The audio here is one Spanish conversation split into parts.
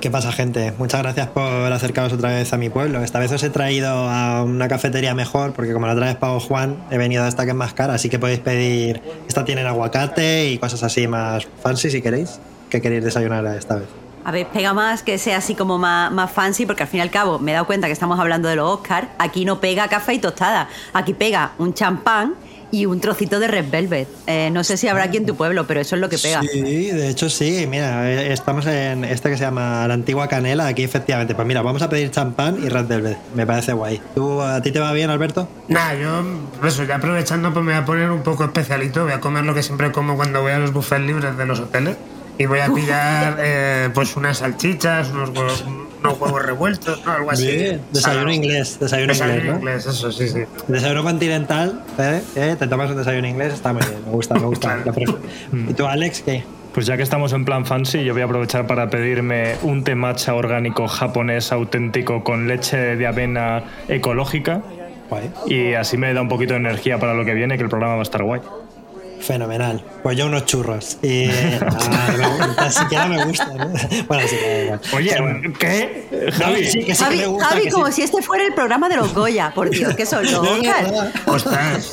¿Qué pasa, gente? Muchas gracias por acercaros otra vez a mi pueblo. Esta vez os he traído a una cafetería mejor, porque como la otra vez pago Juan, he venido a esta que es más cara, así que podéis pedir. Esta tiene aguacate y cosas así más fancy si queréis. ¿Qué queréis desayunar esta vez? A ver, pega más que sea así como más, más fancy, porque al fin y al cabo me he dado cuenta que estamos hablando de los Oscars. Aquí no pega café y tostada. Aquí pega un champán y un trocito de Red Velvet. Eh, no sé si habrá aquí en tu pueblo, pero eso es lo que pega. Sí, de hecho sí. Mira, eh, estamos en este que se llama la antigua canela. Aquí efectivamente. Pues mira, vamos a pedir champán y Red Velvet. Me parece guay. ¿Tú, ¿A ti te va bien, Alberto? Nah, yo, eso, ya aprovechando, pues me voy a poner un poco especialito. Voy a comer lo que siempre como cuando voy a los buffets libres de los hoteles. Y voy a pillar eh, pues unas salchichas, unos huevos, unos huevos revueltos, ¿no? Algo así. Bien. Desayuno inglés, desayuno, Desayuno inglés, ¿no? inglés, eso sí, sí. Desayuno continental, ¿eh? ¿Eh? Te tomas un desayuno inglés, está muy bien, me gusta, me gusta. Claro. ¿Y tú, Alex, qué? Pues ya que estamos en plan fancy, yo voy a aprovechar para pedirme un té matcha orgánico japonés auténtico con leche de avena ecológica Guay. y así me da un poquito de energía para lo que viene, que el programa va a estar guay. Fenomenal. Pues yo unos churros. Y ah, ni siquiera me gusta. ¿no? Bueno, sí, igual. Oye, ¿qué? Javi, sí, que sí Javi, que me gusta. Javi, que como sí. si este fuera el programa de los Goya, por Dios, que son los. Ostras.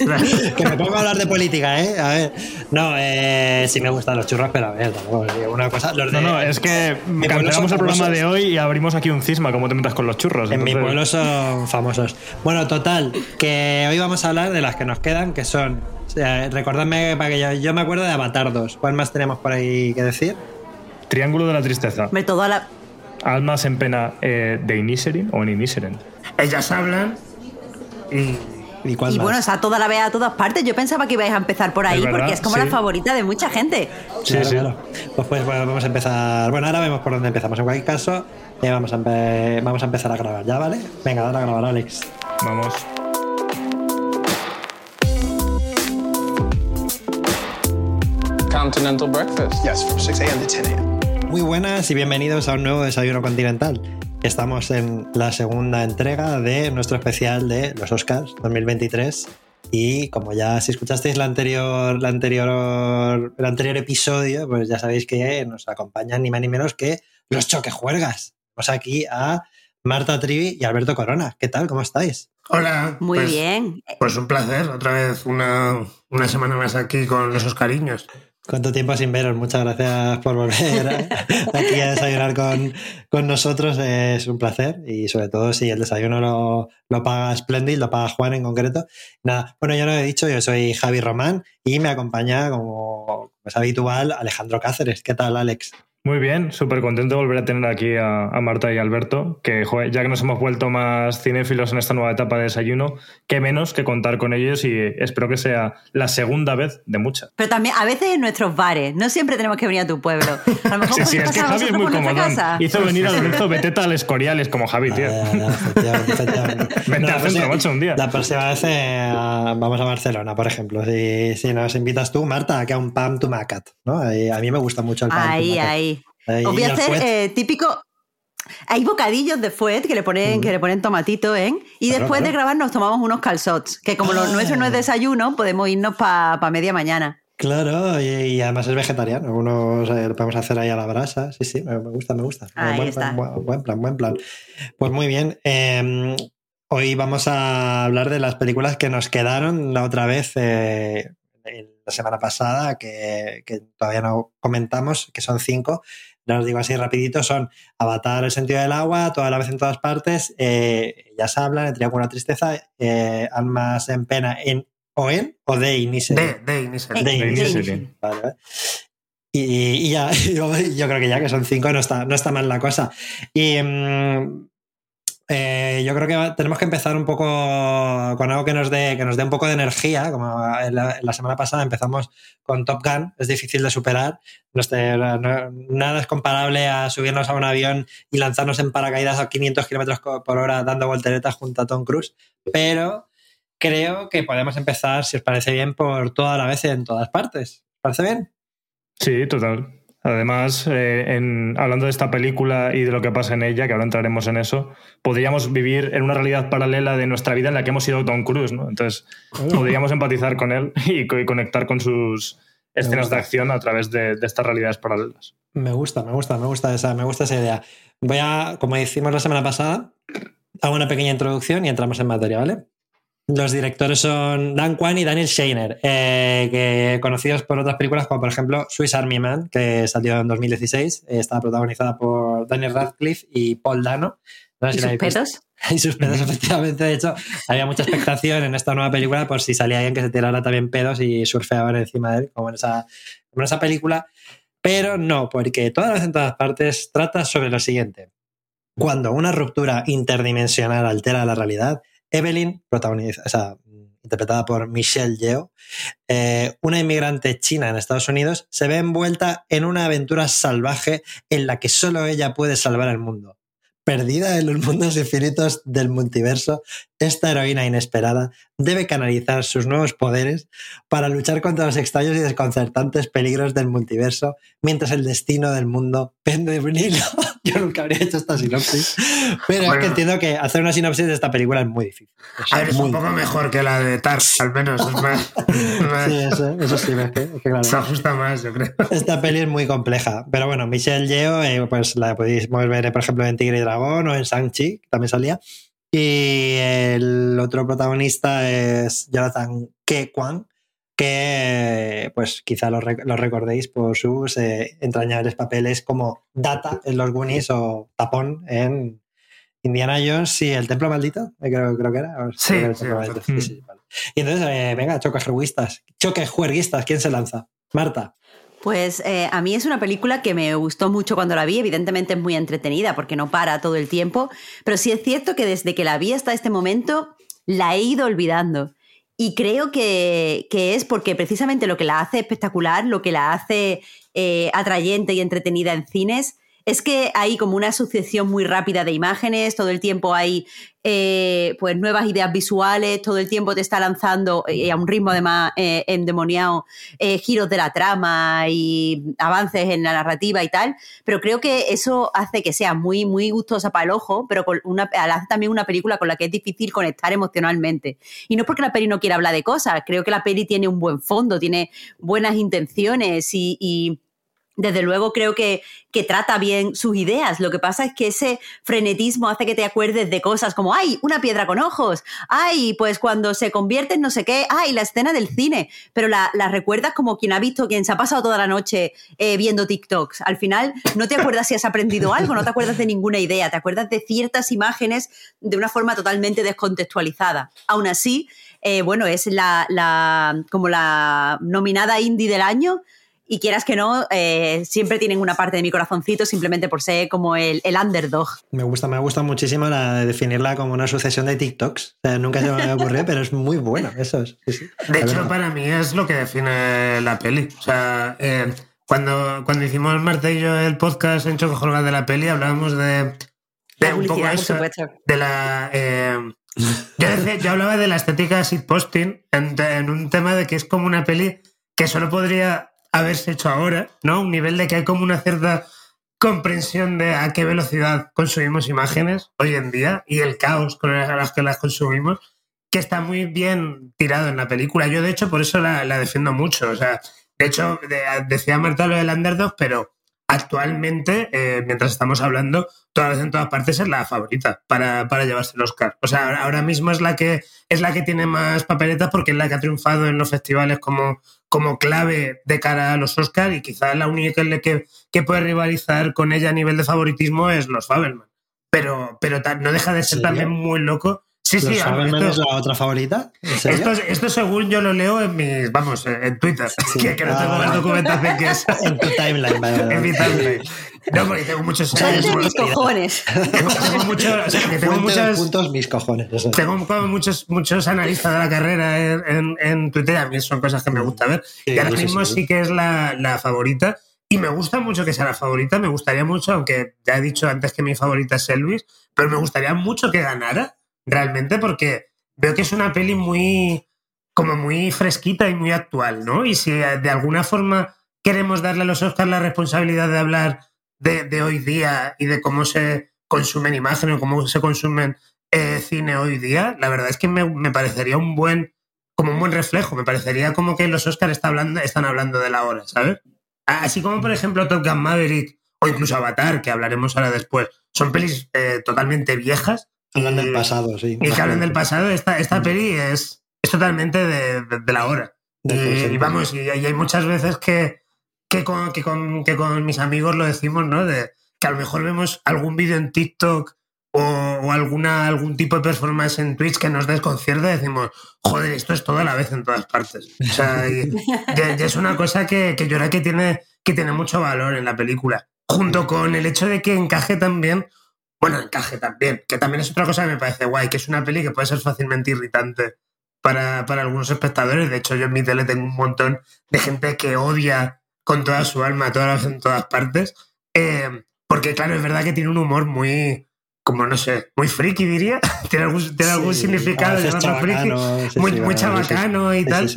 Que me pongo a hablar de política, ¿eh? A ver. No, eh, sí me gustan los churros, pero a ver, tampoco digo una cosa. Los de, No, no, es que cancelamos el programa famosos. de hoy y abrimos aquí un cisma, como te metas con los churros. En mi pueblo son famosos. Bueno, total, que hoy vamos a hablar de las que nos quedan, que son. Eh, recordadme para que yo, yo me acuerdo de Avatar 2. ¿Cuál más tenemos por ahí que decir? Triángulo de la tristeza. Hombre, toda la... Almas en pena eh, de Inisherin o en Inisherin. Ellas hablan y ¿Y cuál Y bueno, está toda la vea a todas partes. Yo pensaba que ibais a empezar por ahí, Es verdad, porque es como sí. la favorita de mucha gente. Sí, Claro, sí. claro. Pues, pues bueno, vamos a empezar. Bueno, ahora vemos por dónde empezamos. En cualquier caso, eh, vamos, a empe- vamos a empezar a grabar, ¿ya vale? Venga, dale a grabar, Alex. Vamos. Continental breakfast. Yes, from 6 a.m. to 10 a.m. Muy buenas y bienvenidos a un nuevo desayuno continental. Estamos en la segunda entrega de nuestro especial de los Oscars 2023. Y como ya si escuchasteis la anterior, la anterior, el anterior episodio, pues ya sabéis que nos acompañan ni más ni menos que los choquejuergas. Tenemos aquí a Marta Trivi y Alberto Corona. ¿Qué tal? ¿Cómo estáis? Hola. Muy pues- bien. Pues un placer, otra vez una, una semana más aquí con esos cariños. ¿Cuánto tiempo sin veros? Muchas gracias por volver a- aquí a desayunar con, con nosotros. Es un placer y sobre todo si el desayuno lo, lo paga Splendid, lo paga Juan en concreto. Nada, bueno, yo lo he dicho, yo soy Javi Román y me acompaña, como es habitual, Alejandro Cáceres. ¿Qué tal, Alex? Muy bien, súper contento de volver a tener aquí a, a Marta y Alberto, que joder, ya que nos hemos vuelto más cinéfilos en esta nueva etapa de desayuno, qué menos que contar con ellos y espero que sea la segunda vez de muchas. Pero también a veces en nuestros bares. No siempre tenemos que venir a tu pueblo. A lo mejor Sí, sí, es que Javi es muy comodón. Hizo venir a Lorenzo Beteta al Escoriales como Javi, tío. Vente al centro, próxima- macho, un día. La próxima vez eh, vamos a Barcelona, por ejemplo. Si, si nos invitas tú, Marta, que a un pan tumacat, ¿no? Y a mí me gusta mucho el pan Ahí, tumacat. ahí. Ahí, Os voy a hacer eh, típico. Hay bocadillos de fuet que le ponen, que le ponen tomatito, ¿eh? Y Claro, después de grabar nos tomamos unos calzots, que como lo Ah. nuestro no es desayuno, podemos irnos para media mañana. Claro, y, y además es vegetariano. Unos eh, lo podemos hacer ahí a la brasa. Sí, sí, me, gusta, me gusta. Ahí buen, está. Plan, buen, buen plan, buen plan. Pues muy bien. eh, hoy vamos a hablar de las películas que nos quedaron la otra vez, eh, la semana pasada, que, que todavía no comentamos, que son cinco. Ya os digo así rapidito, son Avatar, el sentido del agua, toda la vez en todas partes, eh, ya se hablan, el triángulo tristeza, eh, almas en pena en o en o de Inisherin. De, de. Eh, De. Vale, vale. Y, y ya, yo, yo creo que ya que son cinco no está, no está mal la cosa. Y mm, eh, yo creo que tenemos que empezar un poco con algo que nos dé, que nos dé un poco de energía. Como la, la semana pasada empezamos con Top Gun, es difícil de superar. No nada es comparable a subirnos a un avión y lanzarnos en paracaídas a 500 kilómetros por hora dando volteretas junto a Tom Cruise. Pero creo que podemos empezar, si os parece bien, por toda la vez en todas partes. ¿Os parece bien? Sí, total. Además, eh, en- hablando de esta película y de lo que pasa en ella, que ahora entraremos en eso, podríamos vivir en una realidad paralela de nuestra vida en la que hemos sido Tom Cruise, ¿no? Entonces, podríamos empatizar con él y, y conectar con sus escenas de acción a través de, de estas realidades paralelas. Me gusta, me gusta, me gusta esa, me gusta esa idea. Voy a, como hicimos la semana pasada, hago una pequeña introducción y entramos en materia, ¿vale? Los directores son Dan Kwan y Daniel Scheiner, eh, que conocidos por otras películas como por ejemplo Swiss Army Man, que salió en 2016, eh, estaba protagonizada por Daniel Radcliffe y Paul Dano. No sé ¿Y si sus pedos? y sus pedos, efectivamente. De hecho, había mucha expectación en esta nueva película por si salía alguien que se tirara también pedos y surfeaban encima de él, como en esa, como en esa película. Pero no, porque todas las en todas partes trata sobre lo siguiente. Cuando una ruptura interdimensional altera la realidad, Evelyn, protagoniza, interpretada por Michelle Yeoh, eh, una inmigrante china en Estados Unidos, se ve envuelta en una aventura salvaje en la que solo ella puede salvar al mundo. Perdida en los mundos infinitos del multiverso, esta heroína inesperada debe canalizar sus nuevos poderes para luchar contra los extraños y desconcertantes peligros del multiverso, mientras el destino del mundo pende de un hilo. Yo nunca habría hecho esta sinopsis, pero es que entiendo que hacer una sinopsis de esta película es muy difícil. Es A ver, es muy un poco difícil. mejor que la de Tar, al menos. Es más, más- Sí, eso, eso sí, es que, es que claro. se ajusta más, yo creo. Esta peli es muy compleja, pero bueno, Michelle Yeoh, eh, pues la podéis ver, por ejemplo, en Tigre y Dragón o en Shang-Chi, que también salía. Y el otro protagonista es Jonathan Ke Kwan, que pues quizá lo, rec- lo recordéis por sus eh, entrañables papeles como Data en los Goonies o Tapón en Indiana Jones y El Templo Maldito, eh, creo, creo que era. Sí, creo era sí, mm. Sí, sí, vale. Y entonces, eh, venga, choques juerguistas. Choques juerguistas, ¿quién se lanza? Marta. Pues eh, a mí es una película que me gustó mucho cuando la vi, evidentemente es muy entretenida porque no para todo el tiempo, pero sí es cierto que desde que la vi hasta este momento la he ido olvidando. Y creo que, que es porque precisamente lo que la hace espectacular, lo que la hace eh, atrayente y entretenida en cines, es que hay como una asociación muy rápida de imágenes, todo el tiempo hay eh, pues nuevas ideas visuales, todo el tiempo te está lanzando eh, a un ritmo además eh, endemoniado eh, giros de la trama y avances en la narrativa y tal, pero creo que eso hace que sea muy, muy gustosa para el ojo, pero con una, hace también una película con la que es difícil conectar emocionalmente. Y no es porque la peli no quiera hablar de cosas, creo que la peli tiene un buen fondo, tiene buenas intenciones y... y desde luego creo que, que, trata bien sus ideas. Lo que pasa es que ese frenetismo hace que te acuerdes de cosas como, ay, una piedra con ojos, ay, pues cuando se convierte en no sé qué, ay, la escena del cine, pero la, la recuerdas como quien ha visto, quien se ha pasado toda la noche eh, viendo TikToks. Al final no te acuerdas si has aprendido algo, no te acuerdas de ninguna idea, te acuerdas de ciertas imágenes de una forma totalmente descontextualizada. Aún así, eh, bueno, es la, la, como la nominada indie del año y quieras que no, eh, siempre tienen una parte de mi corazoncito simplemente por ser como el, el, underdog. Me gusta, me gusta muchísimo la de definirla como una sucesión de TikToks. O sea, nunca se me había ocurrido, pero es muy bueno eso. Es, sí, sí. De hecho, verdad. para mí es lo que define la peli. O sea, eh, cuando, cuando hicimos Marta y yo el podcast en Choco de la peli, hablábamos de, de un poco eso, de la... Eh, yo, decía, yo, hablaba de la estética de posting en, en un tema de que es como una peli que solo podría haberse hecho ahora, ¿no? Un nivel de que hay como una cierta comprensión de a qué velocidad consumimos imágenes hoy en día y el caos con las que las consumimos, que está muy bien tirado en la película. Yo, de hecho, por eso la, defiendo mucho. O sea, de hecho, de, decía Marta lo del underdog, pero actualmente, eh, mientras estamos hablando, toda vez en todas partes es la favorita para, para llevarse el Oscar. O sea, ahora mismo es la que es la que tiene más papeletas porque es la que ha triunfado en los festivales como, como clave de cara a los Oscars y quizás la única que, que puede rivalizar con ella a nivel de favoritismo es los Fabelman. Pero, pero no deja de ser también muy loco. Sí, ¿Los sí, esto, es la otra favorita? Esto, esto, según yo lo leo en mis, vamos, en Twitter, sí. que, que, no tengo ah, más documentación que eso. En tu timeline, vale, En mi timeline. No, porque tengo muchos o sea, mis cojones. Tengo, tengo muchos, o sea, que tengo muchos puntos, mis cojones. Eso. Tengo como muchos, muchos analistas de la carrera en, en, en, Twitter. A mí son cosas que me gusta ver. Sí, y ahora mismo sí, sí que es la, la favorita. Y me gusta mucho que sea la favorita. Me gustaría mucho, aunque ya he dicho antes que mi favorita es Elvis, pero me gustaría mucho que ganara realmente porque veo que es una peli muy como muy fresquita y muy actual, ¿no? Y si de alguna forma queremos darle a los Oscars la responsabilidad de hablar de, hoy día y de cómo se consumen imágenes o cómo se consumen eh, cine hoy día, la verdad es que me, me, parecería un buen como un buen reflejo. Me parecería como que los Oscars están hablando, están hablando de la hora, ¿sabes? Así como, por ejemplo, Top Gun Maverick o incluso Avatar, que hablaremos ahora después, son pelis eh, totalmente viejas. Hablan del pasado, sí. Y que hablan del pasado. Esta, esta peli es, es totalmente de, de- de la hora. Y, vamos, y, y hay muchas veces que, que, con, que, con, que con mis amigos lo decimos, ¿no? De que a lo mejor vemos algún vídeo en TikTok o, o alguna, algún tipo de performance en Twitch que nos desconcierta y decimos, joder, esto es toda la vez en todas partes. O sea, y, y- y es una cosa que, que yo creo que tiene, que tiene mucho valor en la película. Junto con el hecho de que encaje también, bueno, encaje también, que también es otra cosa que me parece guay, que es una peli que puede ser fácilmente irritante para, para algunos espectadores. De hecho, yo en mi tele tengo un montón de gente que odia con toda su alma, todas en todas partes. Eh, porque, claro, es verdad que tiene un humor muy, como no sé, muy friki, diría. tiene algún, tiene algún Sí, significado a veces llamarlo friki. sí, muy, sí, muy chabacano y tal.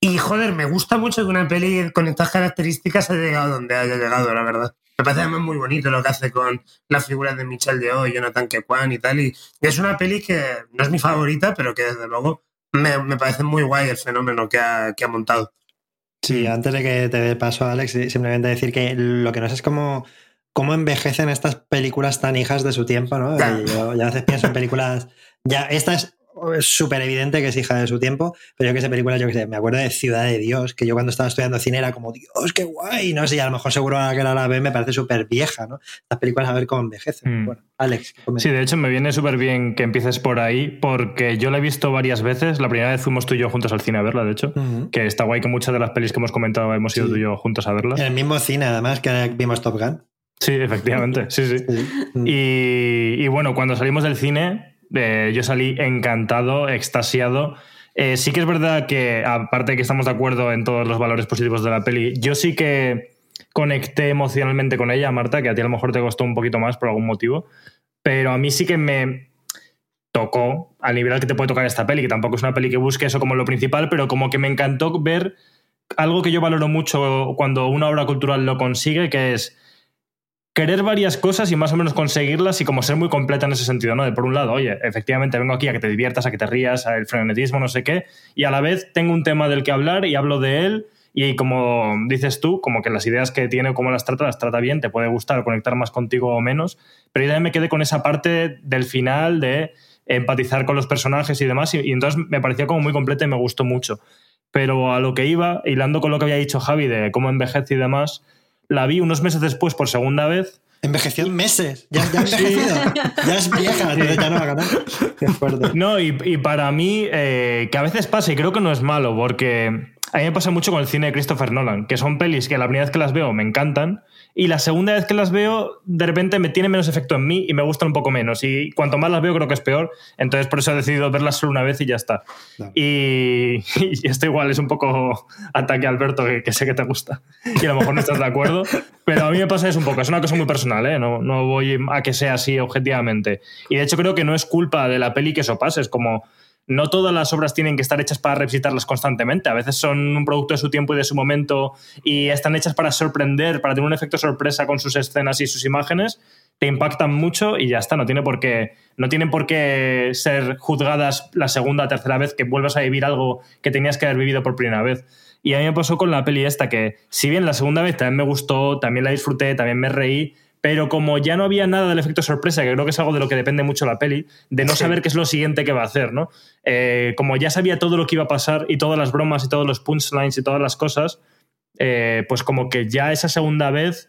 Y joder, me gusta mucho que una peli con estas características haya llegado donde haya llegado, la verdad. Me parece además muy bonito lo que hace con las figuras de Michelle Yeoh y Jonathan Kekwan y tal. Y, es una peli que no es mi favorita, pero que desde luego me, me parece muy guay el fenómeno que ha, que ha montado. Sí, antes de que te dé paso, Alex, simplemente decir que lo que no sé es cómo, cómo envejecen estas películas tan hijas de su tiempo, ¿no? Ya. Y yo, ya a veces pienso en películas. Ya, esta es es súper evidente que es hija de su tiempo, pero yo que sé, películas, yo que sé, me acuerdo de Ciudad de Dios, que yo cuando estaba estudiando cine era como, Dios, qué guay, no sé, y a lo mejor seguro ahora que ahora la ve me parece súper vieja, ¿no? Las películas a ver cómo envejecen. Mm. Bueno, Alex. Sí, de hecho me viene súper bien que empieces por ahí porque yo la he visto varias veces. La primera vez fuimos tú y yo juntos al cine a verla, de hecho. Que está guay que muchas de las pelis que hemos comentado hemos ido Sí. tú y yo juntos a verlas. En el mismo cine, además, que vimos Top Gun. Sí, efectivamente, sí, sí. Sí. Mm. Y, y bueno, cuando salimos del cine, eh, yo salí encantado, extasiado. Eh, sí que es verdad que, aparte de que estamos de acuerdo en todos los valores positivos de la peli, yo sí que conecté emocionalmente con ella, Marta, que a ti a lo mejor te costó un poquito más por algún motivo, pero a mí sí que me tocó al nivel al que te puede tocar esta peli, que tampoco es una peli que busque eso como lo principal, pero como que me encantó ver algo que yo valoro mucho cuando una obra cultural lo consigue, que es querer varias cosas y más o menos conseguirlas y como ser muy completa en ese sentido, ¿no? De por un lado, oye, efectivamente vengo aquí a que te diviertas, a que te rías, al frenetismo, no sé qué, y a la vez tengo un tema del que hablar y hablo de él y como dices tú, como que las ideas que tiene, cómo las trata, las trata bien, te puede gustar o conectar más contigo o menos, pero yo me quedé con esa parte del final de empatizar con los personajes y demás y, y entonces me pareció como muy completa y me gustó mucho. Pero a lo que iba, hilando con lo que había dicho Javi de cómo envejece y demás, la vi unos meses después por segunda vez Envejeció en meses. Ya, ya envejecido. ya es vieja, ya no va a ganar. Qué fuerte. No, y, y para mí, eh, que a veces pasa, y creo que no es malo, porque a mí me pasa mucho con el cine de Christopher Nolan, que son pelis que la primera vez que las veo me encantan, y la segunda vez que las veo, de repente me tiene menos efecto en mí y me gustan un poco menos. Y cuanto más las veo, creo que es peor. Entonces, por eso he decidido verlas solo una vez y ya está. Claro. Y, y esto igual es un poco ataque a Alberto, que, que sé que te gusta. Y a lo mejor no estás de acuerdo. Pero a mí me pasa eso un poco. Es una cosa muy personal, ¿eh? No, no voy a que sea así objetivamente. Y de hecho, creo que no es culpa de la peli que eso pase. Es como no todas las obras tienen que estar hechas para revisitarlas constantemente. A veces son un producto de su tiempo y de su momento y están hechas para sorprender, para tener un efecto sorpresa con sus escenas y sus imágenes. Te impactan mucho y ya está. No, tiene por qué, no tienen por qué ser juzgadas la segunda o tercera vez que vuelvas a vivir algo que tenías que haber vivido por primera vez. Y a mí me pasó con la peli esta que, si bien la segunda vez también me gustó, también la disfruté, también me reí, pero como ya no había nada del efecto sorpresa, que creo que es algo de lo que depende mucho la peli, de no Sí. saber qué es lo siguiente que va a hacer, ¿no? Eh, como ya sabía todo lo que iba a pasar y todas las bromas y todos los punchlines y todas las cosas, eh, pues como que ya esa segunda vez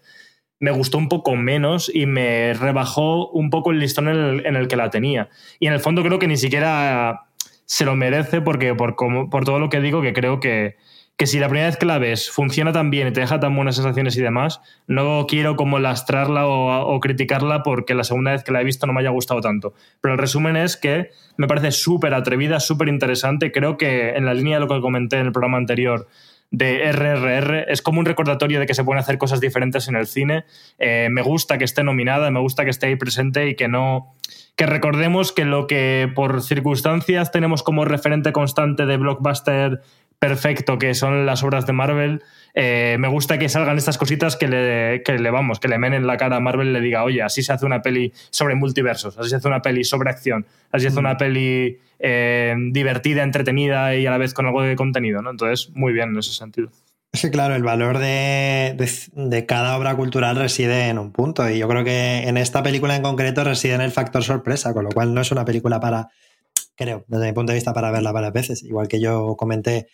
me gustó un poco menos y me rebajó un poco el listón en el, en el que la tenía. Y en el fondo creo que ni siquiera se lo merece porque por, como, por todo lo que digo que creo que, que si la primera vez que la ves funciona tan bien y te deja tan buenas sensaciones y demás, no quiero como lastrarla o, criticarla porque la segunda vez que la he visto no me haya gustado tanto. Pero el resumen es que me parece súper atrevida, súper interesante. Creo que en la línea de lo que comenté en el programa anterior de RRR es como un recordatorio de que se pueden hacer cosas diferentes en el cine. Eh, me gusta que esté nominada, me gusta que esté ahí presente y que no que recordemos que lo que por circunstancias tenemos como referente constante de blockbuster perfecto, que son las obras de Marvel, eh, me gusta que salgan estas cositas que le, que le vamos, que le menen la cara a Marvel y le diga, oye, así se hace una peli sobre multiversos, así se hace una peli sobre acción, así se hace una peli eh, divertida, entretenida y a la vez con algo de contenido, ¿no? Entonces, muy bien en ese sentido. Es que claro, el valor de, de, de, cada obra cultural reside en un punto y yo creo que en esta película en concreto reside en el factor sorpresa, con lo cual no es una película para, creo, desde mi punto de vista, para verla varias veces. Igual que yo comenté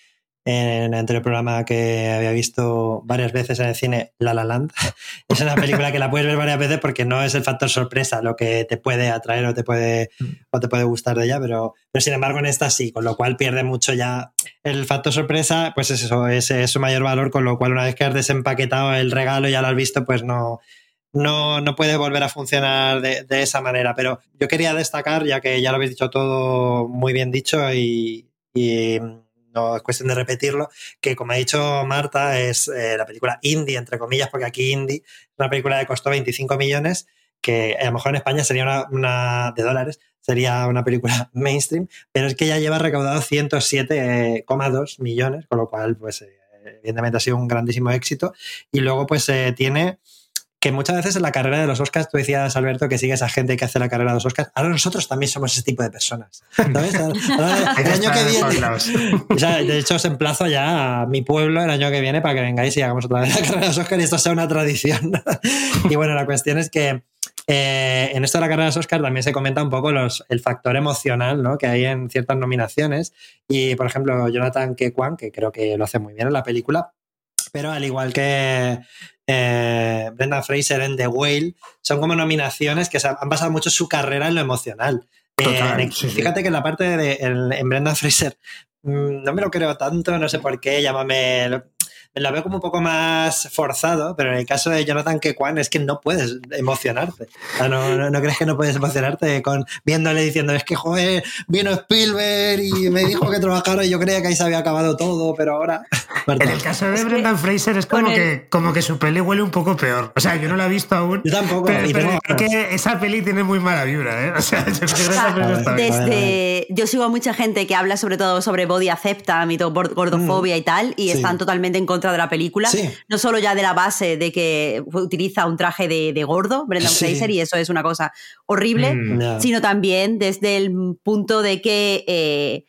en el anterior programa que había visto varias veces en el cine, La La Land. Es una película que la puedes ver varias veces porque no es el factor sorpresa lo que te puede atraer o te puede, o te puede gustar de ella, pero, pero sin embargo en esta sí, con lo cual pierde mucho ya el factor sorpresa, pues es eso, es, es su mayor valor, con lo cual una vez que has desempaquetado el regalo y ya lo has visto, pues no, no, no puede volver a funcionar de, de, esa manera. Pero yo quería destacar, ya que ya lo habéis dicho todo muy bien dicho y, y no es cuestión de repetirlo, que como ha dicho Marta, es eh, la película indie, entre comillas, porque aquí indie una película que costó 25 millones, que a lo mejor en España sería una, una de dólares, sería una película mainstream, pero es que ya lleva recaudado 107,2 millones, con lo cual, pues, eh, evidentemente ha sido un grandísimo éxito. Y luego, pues, eh, tiene que muchas veces en la carrera de los Oscars, tú decías, Alberto, que sigue esa gente que hace la carrera de los Oscars. Ahora nosotros también somos ese tipo de personas. ¿sabes? Ahora, el año que viene. O sea, de hecho, os emplazo ya a mi pueblo el año que viene para que vengáis y hagamos otra vez la carrera de los Oscars y esto sea una tradición. y bueno, la cuestión es que eh, en esto de la carrera de los Oscars también se comenta un poco los, el factor emocional ¿no? que hay en ciertas nominaciones. Y, por ejemplo, Jonathan Kekwan, que creo que lo hace muy bien en la película, pero al igual que eh, Brendan Fraser en The Whale, son como nominaciones que han basado mucho su carrera en lo emocional. Total, eh, sí, fíjate sí. que en la parte de en, en Brendan Fraser mmm, no me lo creo tanto, no sé por qué, llámame. La veo como un poco más forzado, pero en el caso de Jonathan Kekwan es que no puedes emocionarte. O sea, no, no, no, crees que no puedes emocionarte con viéndole diciendo, es que, joder, vino Spielberg y me dijo que trabajara y yo creía que ahí se había acabado todo, pero ahora... En el caso de Brendan Fraser es como, el... que, como que su peli huele un poco peor. O sea, yo no la he visto aún. Yo tampoco. Pero, pero creo que esa peli tiene muy mala vibra, ¿eh? O sea, yo creo que esa peli está bien. Desde... Yo sigo a mucha gente que habla sobre todo sobre body acceptance y todo, gordofobia mm. y tal, y sí. están totalmente en contra de la película. Sí. No solo ya de la base de que utiliza un traje de, de gordo, Brendan sí. Fraser, y eso es una cosa horrible, mm, sino también desde el punto de que eh,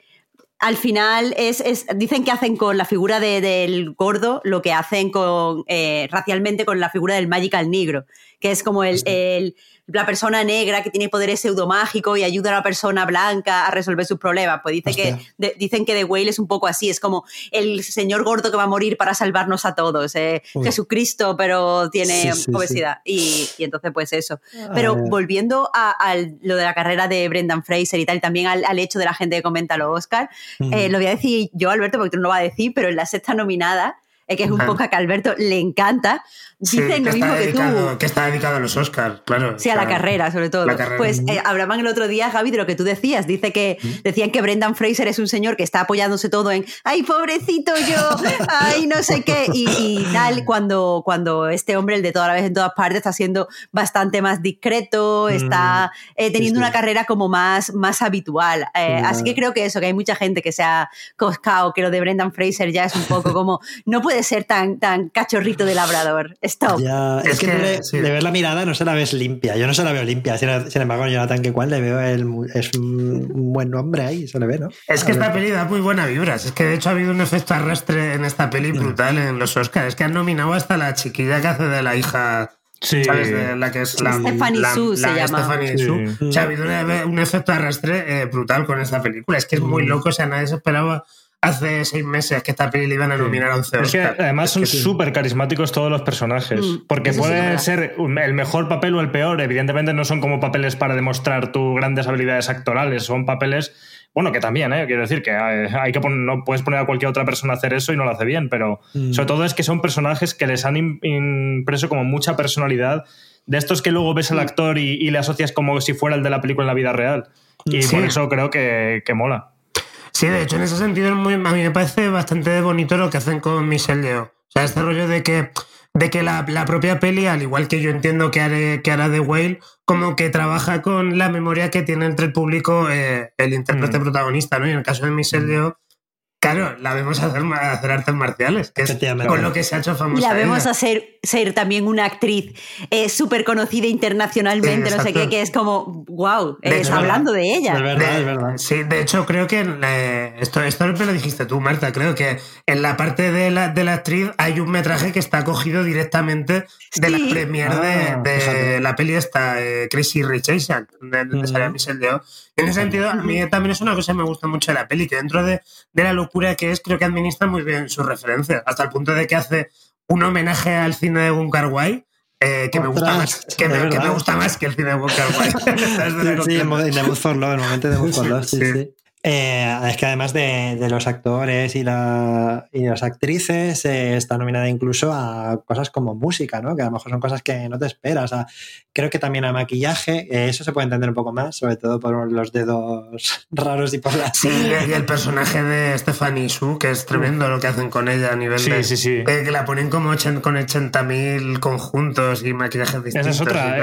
al final es, es, dicen que hacen con la figura de, del gordo lo que hacen con eh, racialmente con la figura del magical negro, que es como el, el la persona negra que tiene poderes pseudomágicos y ayuda a la persona blanca a resolver sus problemas. Pues dice que, de, dicen que The Whale es un poco así, es como el señor gordo que va a morir para salvarnos a todos. Eh, Jesucristo, pero tiene sí, sí, obesidad. Sí. Y, y, entonces, pues eso. Pero ah, volviendo a, a, lo de la carrera de Brendan Fraser y tal, y también al, al hecho de la gente que comenta los Oscar, eh, lo voy a decir yo, Alberto, porque tú no lo vas a decir, pero en la sexta nominada es que es un poco que a Alberto le encanta. Dicen sí, lo mismo que dedicado, tú. Que está dedicado a los Oscars, claro. Sí, a la carrera, sobre todo. Carrera. Pues eh, hablaban el otro día, Gaby, de lo que tú decías. Dice que decían que Brendan Fraser es un señor que está apoyándose todo en ¡ay, pobrecito yo! ¡ay, no sé qué! Y, y tal, cuando, cuando este hombre, el de toda la vez en todas partes, está siendo bastante más discreto, está eh, teniendo sí, sí. una carrera como más, más habitual. Eh. Así que creo que eso, que hay mucha gente que se ha coscado, que lo de Brendan Fraser ya es un poco como, no puede ser tan, tan cachorrito de labrador. Stop. Ya, es, es, que, que le, sí. le, ves la mirada, no se la ves limpia. Yo no se la veo limpia. Sin, sin embargo, Jonathan que cual le veo el, es un buen hombre ahí, se le ve, ¿no? Es que esta peli da muy buena vibras. Es que de hecho ha habido un efecto arrastre en esta peli brutal en los Oscars. Es que han nominado hasta la chiquilla que hace de la hija. Sí. ¿Sabes? De la que es la. Stephanie la, Su se llama. Stephanie sí. Su. O sea, ha habido un, un efecto arrastre eh, brutal con esta película. Es que es muy loco. O sea, nadie se esperaba hace seis meses que esta peli le iban a nominar a 11 Es que además son súper sí. carismáticos todos los personajes. Mm, porque puede sí ser el mejor papel o el peor. Evidentemente no son como papeles para demostrar tus grandes habilidades actorales. Son papeles. Bueno, que también, ¿eh? quiero decir que hay que poner, no puedes poner a cualquier otra persona a hacer eso y no lo hace bien, pero mm. sobre todo es que son personajes que les han impreso como mucha personalidad, de estos que luego ves al Mm. actor y, y le asocias como si fuera el de la película en la vida real. Y sí. por eso creo que, que mola. Sí, de hecho, en ese sentido, muy, a mí me parece bastante bonito lo que hacen con Michelle Yeoh. O sea, este rollo de que de que la, la propia peli, al igual que yo entiendo que, haré, que hará The Whale, como que trabaja con la memoria que tiene entre el público eh, el intérprete Mm. protagonista, ¿no? Y en el caso de Michelle Yeoh, claro, la vemos hacer, hacer artes marciales, que es con lo que se ha hecho famosa la vemos ella. a ser, también una actriz eh, súper conocida internacionalmente, no sé qué, que es como, wow, De hecho, hablando de ella. Es verdad, De- es verdad. Sí, de hecho creo que eh, esto, esto me lo dijiste tú, Marta, creo que en la parte de la, de la actriz hay un metraje que está cogido directamente de la Sí. premiere Ah, de, de la peli esta, eh, Crazy Rich Asian, de, donde Ujú. salía Michelle Yeoh. En ese sentido, a mí también es una cosa que me gusta mucho de la peli, que dentro de, de la locura que es, creo que administra muy bien sus referencias, hasta el punto de que hace un homenaje al cine de Wong Kar Wai, eh, que, me gusta más, que, me, que verdad. me gusta más que el cine de Wong Kar Wai. ¿Sabes de la Sí, sí, en en The Mood for Love, en el momento de Love, sí, Sí. sí. Eh, es que además de, de los actores y, la, y las actrices, eh, está nominada incluso a cosas como música, ¿no? Que a lo mejor son cosas que no te esperas. A- creo que también a maquillaje, eh, eso se puede entender un poco más, sobre todo por los dedos raros y por las... Sí, y el personaje de Stephanie Su, que es tremendo lo que hacen con ella a nivel Sí, de. sí, sí. eh, que la ponen como con 80.000 conjuntos y maquillajes Esa distintos. es y otra.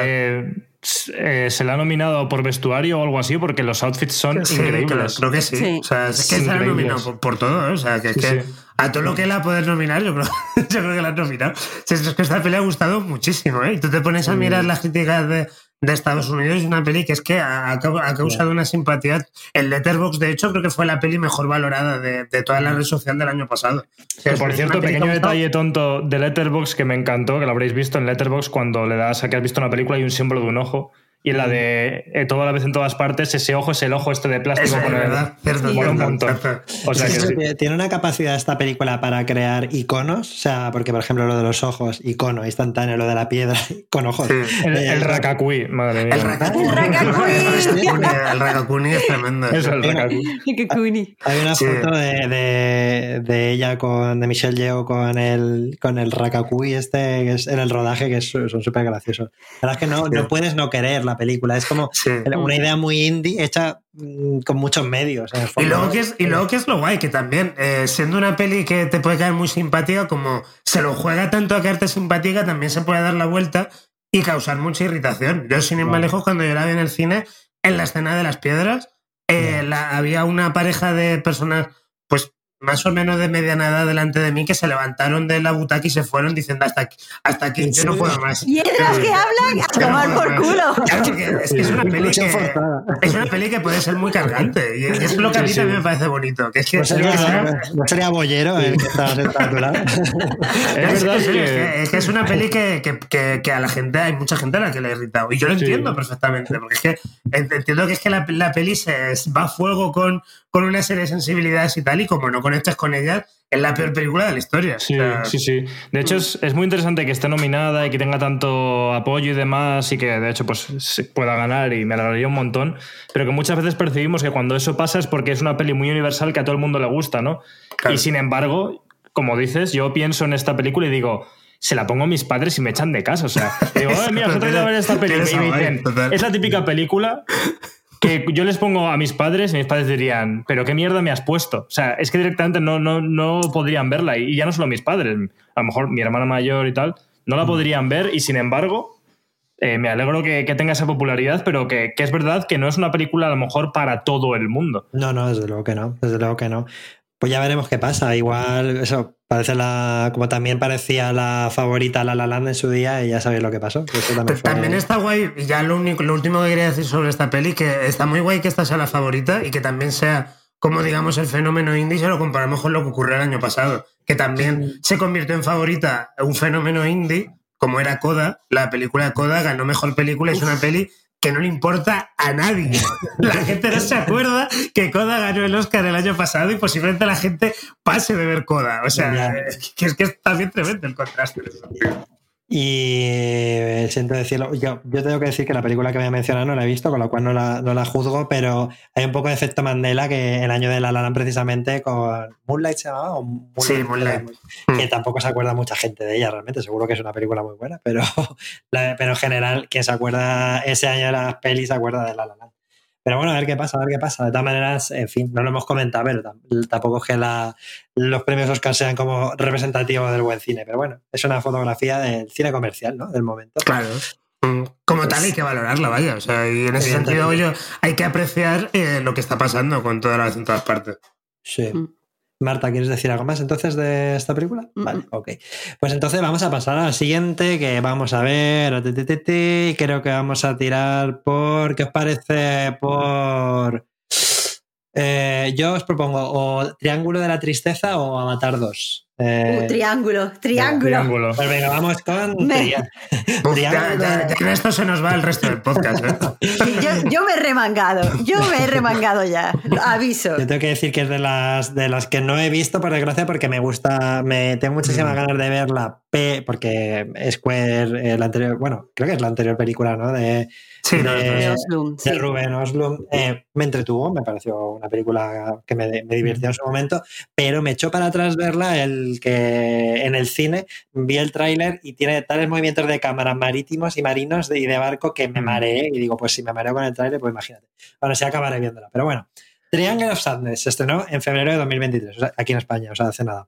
Eh, se la ha nominado por vestuario o algo así porque los outfits son Sí, increíbles. creo, creo que sí. Sí. O sea, es que se la increíbles. nominado por, por todo. ¿eh? O sea, que, es Sí, que sí. a todo lo que la puedes nominar, yo creo, yo creo que la han nominado. Si es que esta peli ha gustado muchísimo. ¿eh? Y tú te pones a mirar las críticas de, de Estados Unidos y una peli que es que ha, ha cau- ha causado una simpatía. El Letterboxd, de hecho, creo que fue la peli mejor valorada de, de toda la red social del año pasado. O sea, Que, por cierto, pequeño detalle tonto de Letterbox que me encantó, que lo habréis visto en Letterbox cuando le das a que has visto una película y un símbolo de un ojo. Y en la de eh, todo a la vez en todas partes, ese ojo es el ojo este de plástico Eso es con el- verdad, mola un montón. O sea que sí. tiene- una capacidad esta película para crear iconos, o sea, porque por ejemplo lo de los ojos, icono instantáneo, lo de la piedra con ojos. Sí. El, Eh, el Rakakui, madre mía. El Rakakuni. El Rakakuni es tremendo. Eso, el. Rakakui. Hay una Sí. foto de, de- de ella con de Michelle Yeoh con el con el Rakakui este que es en el rodaje que es- son súper graciosos. La verdad es que no, no puedes no querer la película, es como Sí. una idea muy indie hecha mm, con muchos medios. en el Y luego, que es, y luego que es lo guay, que también, eh, siendo una peli que te puede caer muy simpática, como se lo juega tanto a caerte simpática, también se puede dar la vuelta y causar mucha irritación. Yo, sin ir más lejos, cuando yo la vi en el cine, en la escena de las piedras, eh, la- había una pareja de personas, pues más o menos de mediana edad delante de mí, que se levantaron de la butaca y se fueron diciendo hasta aquí, hasta aquí ¿En yo no puedo más. ¡Piedras que hablan! ¡A Yo no tomar puedo por más. culo! Claro, es que es una peli que, es una peli que puede ser muy cargante y es lo que a mí también me parece bonito. Que es que, es que sería, sea- no sería Bollero el que estaba sentado a. Es Es, es- que- es que, es que es una peli que, que- que- que a la gente, hay mucha gente a la que le ha irritado. Y yo lo Sí. entiendo perfectamente, porque es que ent- entiendo que es que la, la peli se va a fuego con, con una serie de sensibilidades y tal, y como no conectas con ellas, es la peor película de la historia. Sí, O sea, sí, sí. De hecho, es, es muy interesante que esté nominada y que tenga tanto apoyo y demás y que de hecho pues se pueda ganar y me alegraría un montón, pero que muchas veces percibimos que cuando eso pasa es porque es una peli muy universal que a todo el mundo le gusta, ¿no? Claro. Y sin embargo, como dices, yo pienso en esta película y digo, se la pongo a mis padres y me echan de casa. O sea, digo, "Ay, mira, os he traído a ver esta película. Y me dicen, es la típica película que yo les pongo a mis padres y mis padres dirían, pero qué mierda me has puesto. O sea, es que directamente no, no, no podrían verla. Y ya no solo mis padres, a lo mejor mi hermana mayor y tal, no la podrían ver y sin embargo... eh, me alegro que, que tenga esa popularidad, pero que, que es verdad que no es una película a lo mejor para todo el mundo. No, no, desde luego que no, desde luego que no. Pues ya veremos qué pasa. Igual, eso, parece la. como también parecía la favorita La La Land en su día, y ya sabéis lo que pasó. que eso también fue- También está guay, y ya lo, único, lo último que quería decir sobre esta peli, que está muy guay que esta sea la favorita y que también sea como digamos el fenómeno indie si lo comparamos con lo que ocurrió el año pasado, que también se convirtió en favorita un fenómeno indie, como era Coda, la película Coda ganó mejor película, es una peli que no le importa a nadie. La gente no se acuerda que Coda ganó el Oscar el año pasado y posiblemente la gente pase de ver Coda. O sea, que es que es también tremendo el contraste. Y eh, siento decirlo, yo, yo tengo que decir que la película que voy a mencionar no la he visto, con lo cual no la, no la juzgo, pero hay un poco de efecto Mandela que el año de La La precisamente con Moonlight se llamaba o Moonlight, Sí, Moonlight. que tampoco se acuerda mucha gente de ella realmente, seguro que es una película muy buena, pero, la- pero en general quien se acuerda ese año de las pelis se acuerda de La La Land. Pero bueno, a ver qué pasa, a ver qué pasa. De todas maneras, en fin, no lo hemos comentado, pero tam- tampoco es que la- los premios Oscar sean como representativos del buen cine. Pero bueno, es una fotografía del cine comercial, ¿no? Del momento. Claro. Mm, Como tal hay que valorarla, vaya. O sea, y en ese sentido, oye, hay que apreciar eh, lo que está pasando con todas las en todas partes. Sí. Mm. Marta, ¿quieres decir algo más entonces de esta película? Mm, Vale, ok. Pues entonces vamos a pasar al siguiente que vamos a ver. Creo que vamos a tirar por. ¿Qué os parece? Por. Eh, yo os propongo o Triángulo de la Tristeza o Avatar 2. Eh, Uh, triángulo, triángulo. Triángulo. pues venga, vamos con. Me- Uf, ya, Triángulo ya- esto se nos va el resto del podcast. ¿eh? Yo, yo me he remangado, yo me he remangado ya. Aviso. Yo tengo que decir que es de las, de las que no he visto, por desgracia, porque me gusta, me tengo muchísimas Mm. ganas de verla, P, porque Square, eh, la anterior, bueno, creo que es la anterior película, ¿no? De, Sí, de- no, De no. Oslum, de sí. Rubén Oslum, eh, me entretuvo, me pareció una película que me, me divirtió en su momento, pero me echó para atrás verla el que en el cine vi el tráiler y tiene tales movimientos de cámara marítimos y marinos de- y de barco que me Mm. mareé y digo, pues si me mareo con el tráiler, pues imagínate. Bueno, sí acabaré viéndola, pero bueno. Triangle of Sadness se estrenó en febrero de 2023, o sea, aquí en España, o sea, hace nada.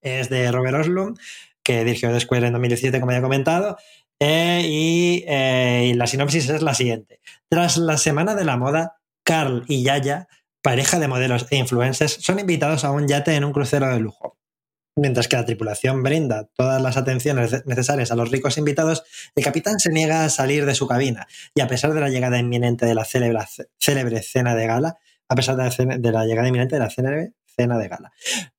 Es de Robert Oslum, que dirigió The Square en 2017, como ya he comentado, eh, y, eh, y la sinopsis es la siguiente. Tras la semana de la moda, Carl y Yaya, pareja de modelos e influencers, son invitados a un yate en un crucero de lujo. Mientras que la tripulación brinda todas las atenciones necesarias a los ricos invitados, el capitán se niega a salir de su cabina y a pesar de la llegada inminente de la célebre, célebre cena de gala, a pesar de la, cena- de la llegada inminente de la célebre cena de gala.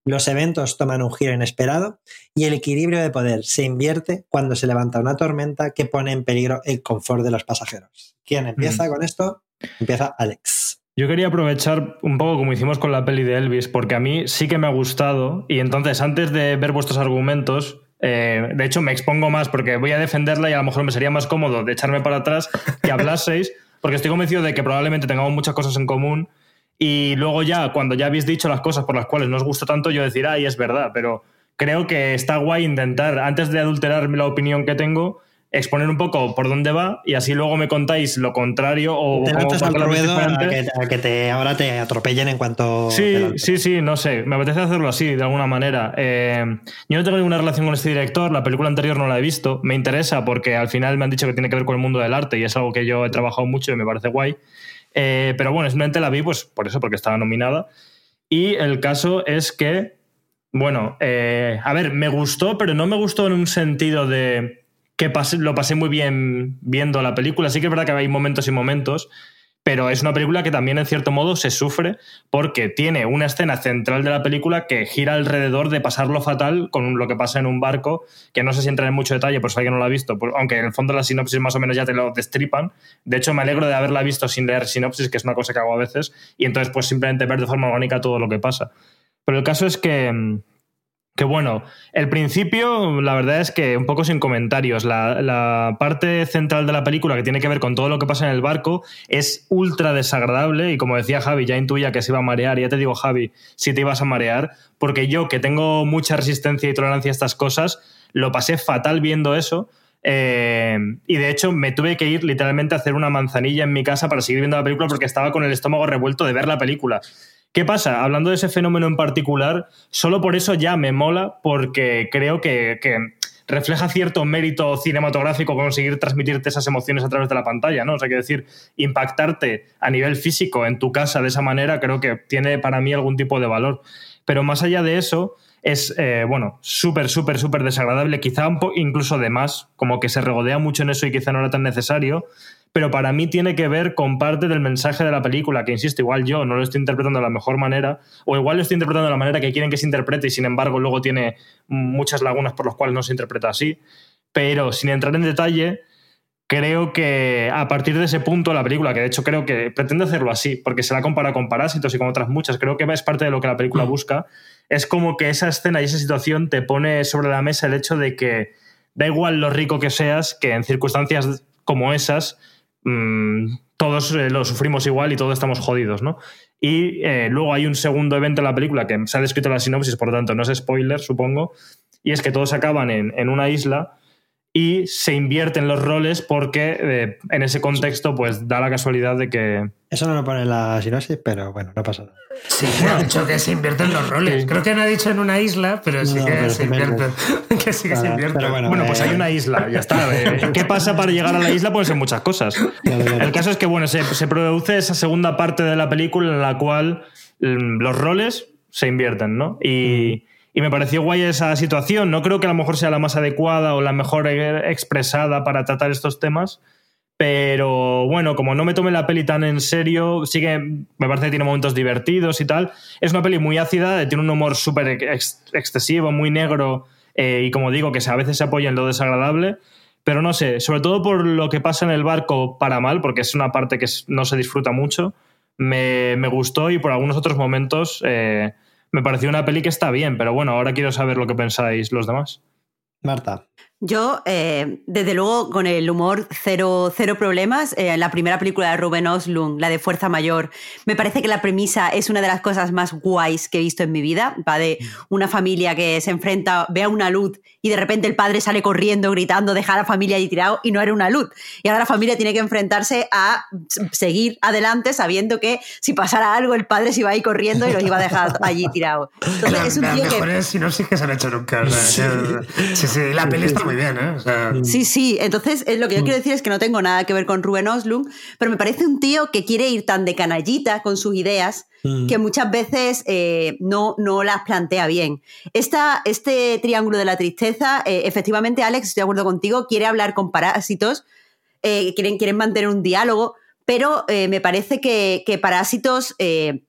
Los eventos toman un giro inesperado y el equilibrio de poder se invierte cuando se levanta una tormenta que pone en peligro el confort de los pasajeros. ¿Quién empieza con esto? Empieza Alex. Yo quería aprovechar un poco como hicimos con la peli de Elvis, porque a mí sí que me ha gustado y entonces antes de ver vuestros argumentos, eh, de hecho me expongo más porque voy a defenderla y a lo mejor me sería más cómodo de echarme para atrás que hablaseis, porque estoy convencido de que probablemente tengamos muchas cosas en común y luego ya, cuando ya habéis dicho las cosas por las cuales no os gusta tanto, yo decir, ay, es verdad, pero creo que está guay intentar, antes de adulterar la opinión que tengo, exponer un poco por dónde va y así luego me contáis lo contrario o Te lanzas al ruedo a que, a que te, ahora te atropellen en cuanto... Sí, sí, sí, no sé. Me apetece hacerlo así, de alguna manera. Eh, yo no tengo ninguna relación con este director, la película anterior no la he visto. Me interesa porque al final me han dicho que tiene que ver con el mundo del arte y es algo que yo he trabajado mucho y me parece guay. Eh, pero bueno, simplemente la vi pues por eso, porque estaba nominada. Y el caso es que, bueno, eh, a ver, me gustó, pero no me gustó en un sentido de que pasé- lo pasé muy bien viendo la película. Sí que es verdad que hay momentos y momentos, pero es una película que también en cierto modo se sufre porque tiene una escena central de la película que gira alrededor de pasarlo fatal con lo que pasa en un barco, que no sé si entra en mucho detalle por si alguien no lo ha visto, aunque en el fondo la sinopsis más o menos ya te lo destripan. De hecho, me alegro de haberla visto sin leer sinopsis, que es una cosa que hago a veces, y entonces pues simplemente ver de forma orgánica todo lo que pasa. Pero el caso es que... que bueno, el principio, la verdad es que un poco sin comentarios. La, parte central de la película, que tiene que ver con todo lo que pasa en el barco, es ultra desagradable. Y como decía Javi, ya intuía que se iba a marear. Ya te digo, Javi, si te ibas a marear, porque yo, que tengo mucha resistencia y tolerancia a estas cosas, lo pasé fatal viendo eso. Eh, y de hecho, me tuve que ir literalmente a hacer una manzanilla en mi casa para seguir viendo la película porque estaba con el estómago revuelto de ver la película. ¿Qué pasa? Hablando de ese fenómeno en particular, solo por eso ya me mola, porque creo que, refleja cierto mérito cinematográfico conseguir transmitirte esas emociones a través de la pantalla, ¿no? O sea, que decir, impactarte a nivel físico en tu casa de esa manera, creo que tiene para mí algún tipo de valor. Pero más allá de eso, es, eh, bueno, súper, súper, súper desagradable, quizá un incluso de más, como que se regodea mucho en eso y quizá no era tan necesario, pero para mí tiene que ver con parte del mensaje de la película, que insisto, igual yo no lo estoy interpretando de la mejor manera, o igual lo estoy interpretando de la manera que quieren que se interprete y sin embargo luego tiene muchas lagunas por las cuales no se interpreta así, pero sin entrar en detalle, creo que a partir de ese punto la película, que de hecho creo que pretende hacerlo así, porque se la compara con Parásitos y con otras muchas, creo que es parte de lo que la película busca, es como que esa escena y esa situación te pone sobre la mesa el hecho de que da igual lo rico que seas, que en circunstancias como esas, mmm, todos eh, lo sufrimos igual y todos estamos jodidos, ¿no? Y eh, luego hay un segundo evento en la película que se ha descrito en la sinopsis, por lo tanto no es spoiler, supongo, y es que todos acaban en, en una isla y se invierten los roles porque eh, en ese contexto pues da la casualidad de que... Eso no lo pone en la sinopsis, pero bueno, no pasa nada. Sí, ha dicho que se invierten los roles. Sí. Creo que no ha dicho en una isla, pero sí No, que pero se invierten. que sí que se Vale, invierten. pero bueno, Bueno, pues eh, hay una isla, ya está. Eh, ¿Qué pasa para llegar a la isla? Pueden ser muchas cosas. Claro, claro. El caso es que, bueno, se, se produce esa segunda parte de la película en la cual mm, los roles se invierten, ¿no? Y, y me pareció guay esa situación. No creo que a lo mejor sea la más adecuada o la mejor eh, expresada para tratar estos temas. Pero bueno, como no me tomé la peli tan en serio, sí me parece que tiene momentos divertidos y tal. Es una peli muy ácida, tiene un humor súper ex- excesivo, muy negro eh, y como digo, que a veces se apoya en lo desagradable. Pero no sé, sobre todo por lo que pasa en el barco para mal, porque es una parte que no se disfruta mucho, me, me gustó y por algunos otros momentos eh, me pareció una peli que está bien. Pero bueno, ahora quiero saber lo que pensáis los demás. Marta. Yo, eh, desde luego, con el humor cero, cero problemas. Eh, la primera película de Ruben Oslund, la de Fuerza Mayor, me parece que la premisa es una de las cosas más guays que he visto en mi vida. Va de una familia que se enfrenta, ve a una luz y de repente el padre sale corriendo, gritando, dejar a la familia allí tirado y no era una luz. Y ahora la familia tiene que enfrentarse a seguir adelante sabiendo que si pasara algo el padre se iba a ir corriendo y los iba a dejar allí tirados. Entonces La- es un tío que... mejores sinopsis que se han hecho nunca. sea, sí, sí, la peli está muy bien, ¿eh? O sea, Sí, sí. Entonces, eh, lo que yo quiero decir es que no tengo nada que ver con Ruben Oslund, pero me parece un tío que quiere ir tan de canallita con sus ideas Mm. que muchas veces eh, no, no las plantea bien. Esta, este triángulo de la tristeza, eh, efectivamente, Alex, estoy de acuerdo contigo, quiere hablar con parásitos, eh, quieren, quieren mantener un diálogo, pero eh, me parece que, que Parásitos eh,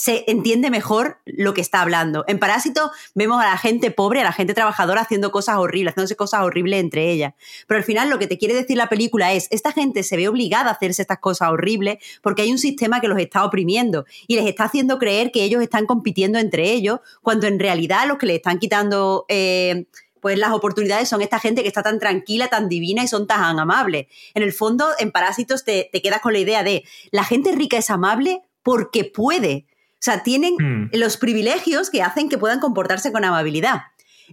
se entiende mejor lo que está hablando. En Parásito vemos a la gente pobre, a la gente trabajadora haciendo cosas horribles, haciéndose cosas horribles entre ellas. Pero al final lo que te quiere decir la película es, esta gente se ve obligada a hacerse estas cosas horribles porque hay un sistema que los está oprimiendo y les está haciendo creer que ellos están compitiendo entre ellos, cuando en realidad los que le están quitando... eh, pues las oportunidades son esta gente que está tan tranquila, tan divina y son tan amables. En el fondo, en Parásitos te, te quedas con la idea de la gente rica es amable porque puede. O sea, tienen Hmm. los privilegios que hacen que puedan comportarse con amabilidad.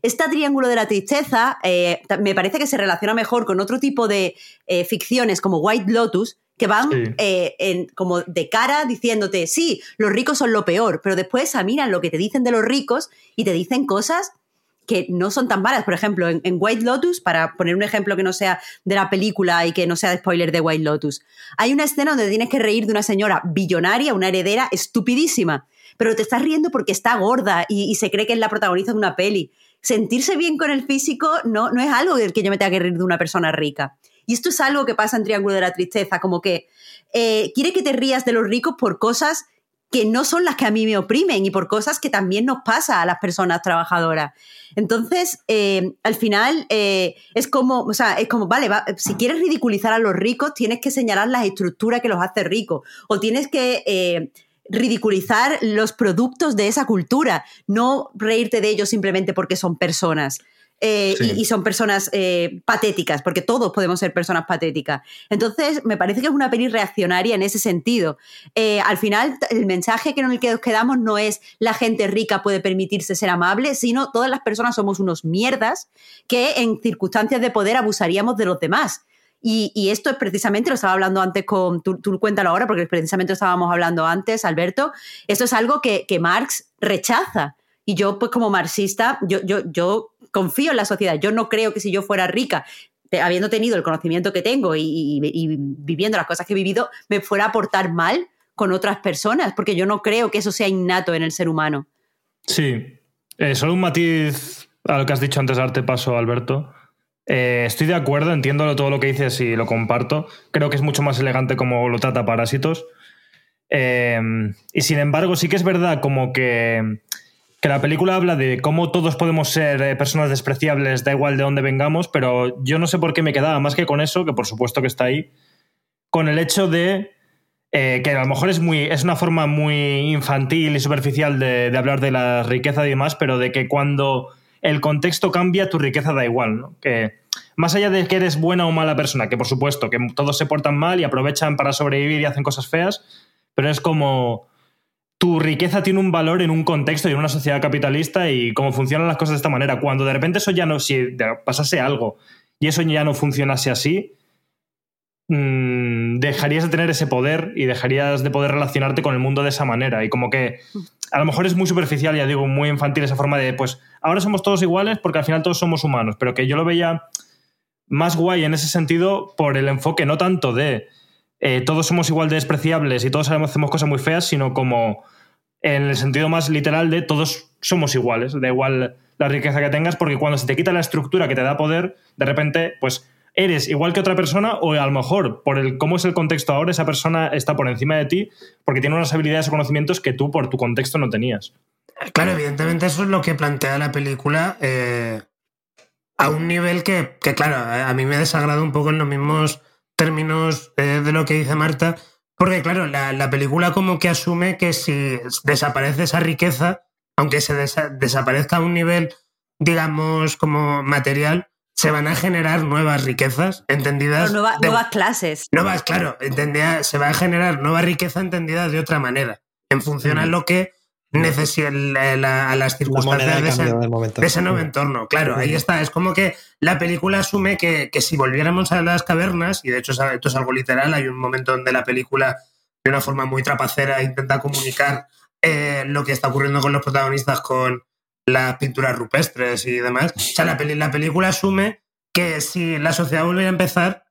Este triángulo de la tristeza eh, me parece que se relaciona mejor con otro tipo de eh, ficciones como White Lotus, que van Sí. eh, en- como de cara diciéndote, sí, los ricos son lo peor, pero después examinan lo que te dicen de los ricos y te dicen cosas que no son tan malas. Por ejemplo, en, White Lotus, para poner un ejemplo que no sea de la película y que no sea de spoiler de White Lotus, hay una escena donde tienes que reír de una señora billonaria, una heredera estupidísima, pero te estás riendo porque está gorda y, y se cree que es la protagonista de una peli. Sentirse bien con el físico no, no es algo del que yo me tenga que reír de una persona rica. Y esto es algo que pasa en Triángulo de la Tristeza, como que eh, quiere que te rías de los ricos por cosas que no son las que a mí me oprimen y por cosas que también nos pasa a las personas trabajadoras. Entonces, eh, al final eh, es como, o sea, es como, vale, va, si quieres ridiculizar a los ricos, tienes que señalar las estructuras que los hace ricos o tienes que eh, ridiculizar los productos de esa cultura, no reírte de ellos simplemente porque son personas. Eh, Sí. y, y son personas eh, patéticas, porque todos podemos ser personas patéticas. Entonces, me parece que es una peli reaccionaria en ese sentido. Eh, al final, el mensaje que en el que nos quedamos no es la gente rica puede permitirse ser amable, sino todas las personas somos unos mierdas que en circunstancias de poder abusaríamos de los demás. Y, y esto es precisamente, lo estaba hablando antes con, tú, tú cuéntalo ahora, porque precisamente lo estábamos hablando antes, Alberto, esto es algo que, que Marx rechaza. Y yo, pues como marxista, yo, yo, yo confío en la sociedad. Yo no creo que si yo fuera rica, habiendo tenido el conocimiento que tengo y, viviendo las cosas que he vivido, me fuera a portar mal con otras personas, porque yo no creo que eso sea innato en el ser humano. Sí. Eh, solo un matiz a lo que has dicho antes darte paso, Alberto. Eh, estoy de acuerdo, entiendo todo lo que dices y lo comparto. Creo que es mucho más elegante como lo trata Parásitos. Eh, y sin embargo, sí que es verdad como que, que la película habla de cómo todos podemos ser eh, personas despreciables, da igual de dónde vengamos, pero yo no sé por qué me quedaba más que con eso, que por supuesto que está ahí, con el hecho de eh, que a lo mejor es, muy, es una forma muy infantil y superficial de, hablar de la riqueza y demás, pero de que cuando el contexto cambia, tu riqueza da igual, ¿no? Que más allá de que eres buena o mala persona, que por supuesto, que todos se portan mal y aprovechan para sobrevivir y hacen cosas feas, pero es como tu riqueza tiene un valor en un contexto y en una sociedad capitalista y cómo funcionan las cosas de esta manera. Cuando de repente eso ya no, si pasase algo y eso ya no funcionase así, mm, dejarías de tener ese poder y dejarías de poder relacionarte con el mundo de esa manera. Y como que a lo mejor es muy superficial, ya digo, muy infantil esa forma de, pues ahora somos todos iguales porque al final todos somos humanos, pero que yo lo veía más guay en ese sentido por el enfoque no tanto de eh, todos somos igual de despreciables y todos hacemos cosas muy feas, sino como en el sentido más literal de todos somos iguales, da igual la riqueza que tengas, porque cuando se te quita la estructura que te da poder, de repente, pues eres igual que otra persona o a lo mejor por el cómo es el contexto ahora esa persona está por encima de ti porque tiene unas habilidades o conocimientos que tú por tu contexto no tenías. Claro, evidentemente eso es lo que plantea la película eh, a un nivel que, que, claro, a mí me desagrada un poco en los mismos términos eh, de lo que dice Marta, porque claro, la, la, película como que asume que si desaparece esa riqueza, aunque se desa desaparezca a un nivel, digamos, como material, se van a generar nuevas riquezas entendidas. Nueva, de, nuevas clases. Nuevas, claro, entendida, se va a generar nueva riqueza entendida de otra manera, en función mm. a lo que la, a las circunstancias de ese, de ese, nuevo entorno. Claro, ahí está. Es como que la película asume que, que, si volviéramos a las cavernas, y de hecho esto es algo literal, hay un momento donde la película de una forma muy trapacera intenta comunicar eh, lo que está ocurriendo con los protagonistas con las pinturas rupestres y demás. O sea, la, peli la película asume que si la sociedad volviera a empezar,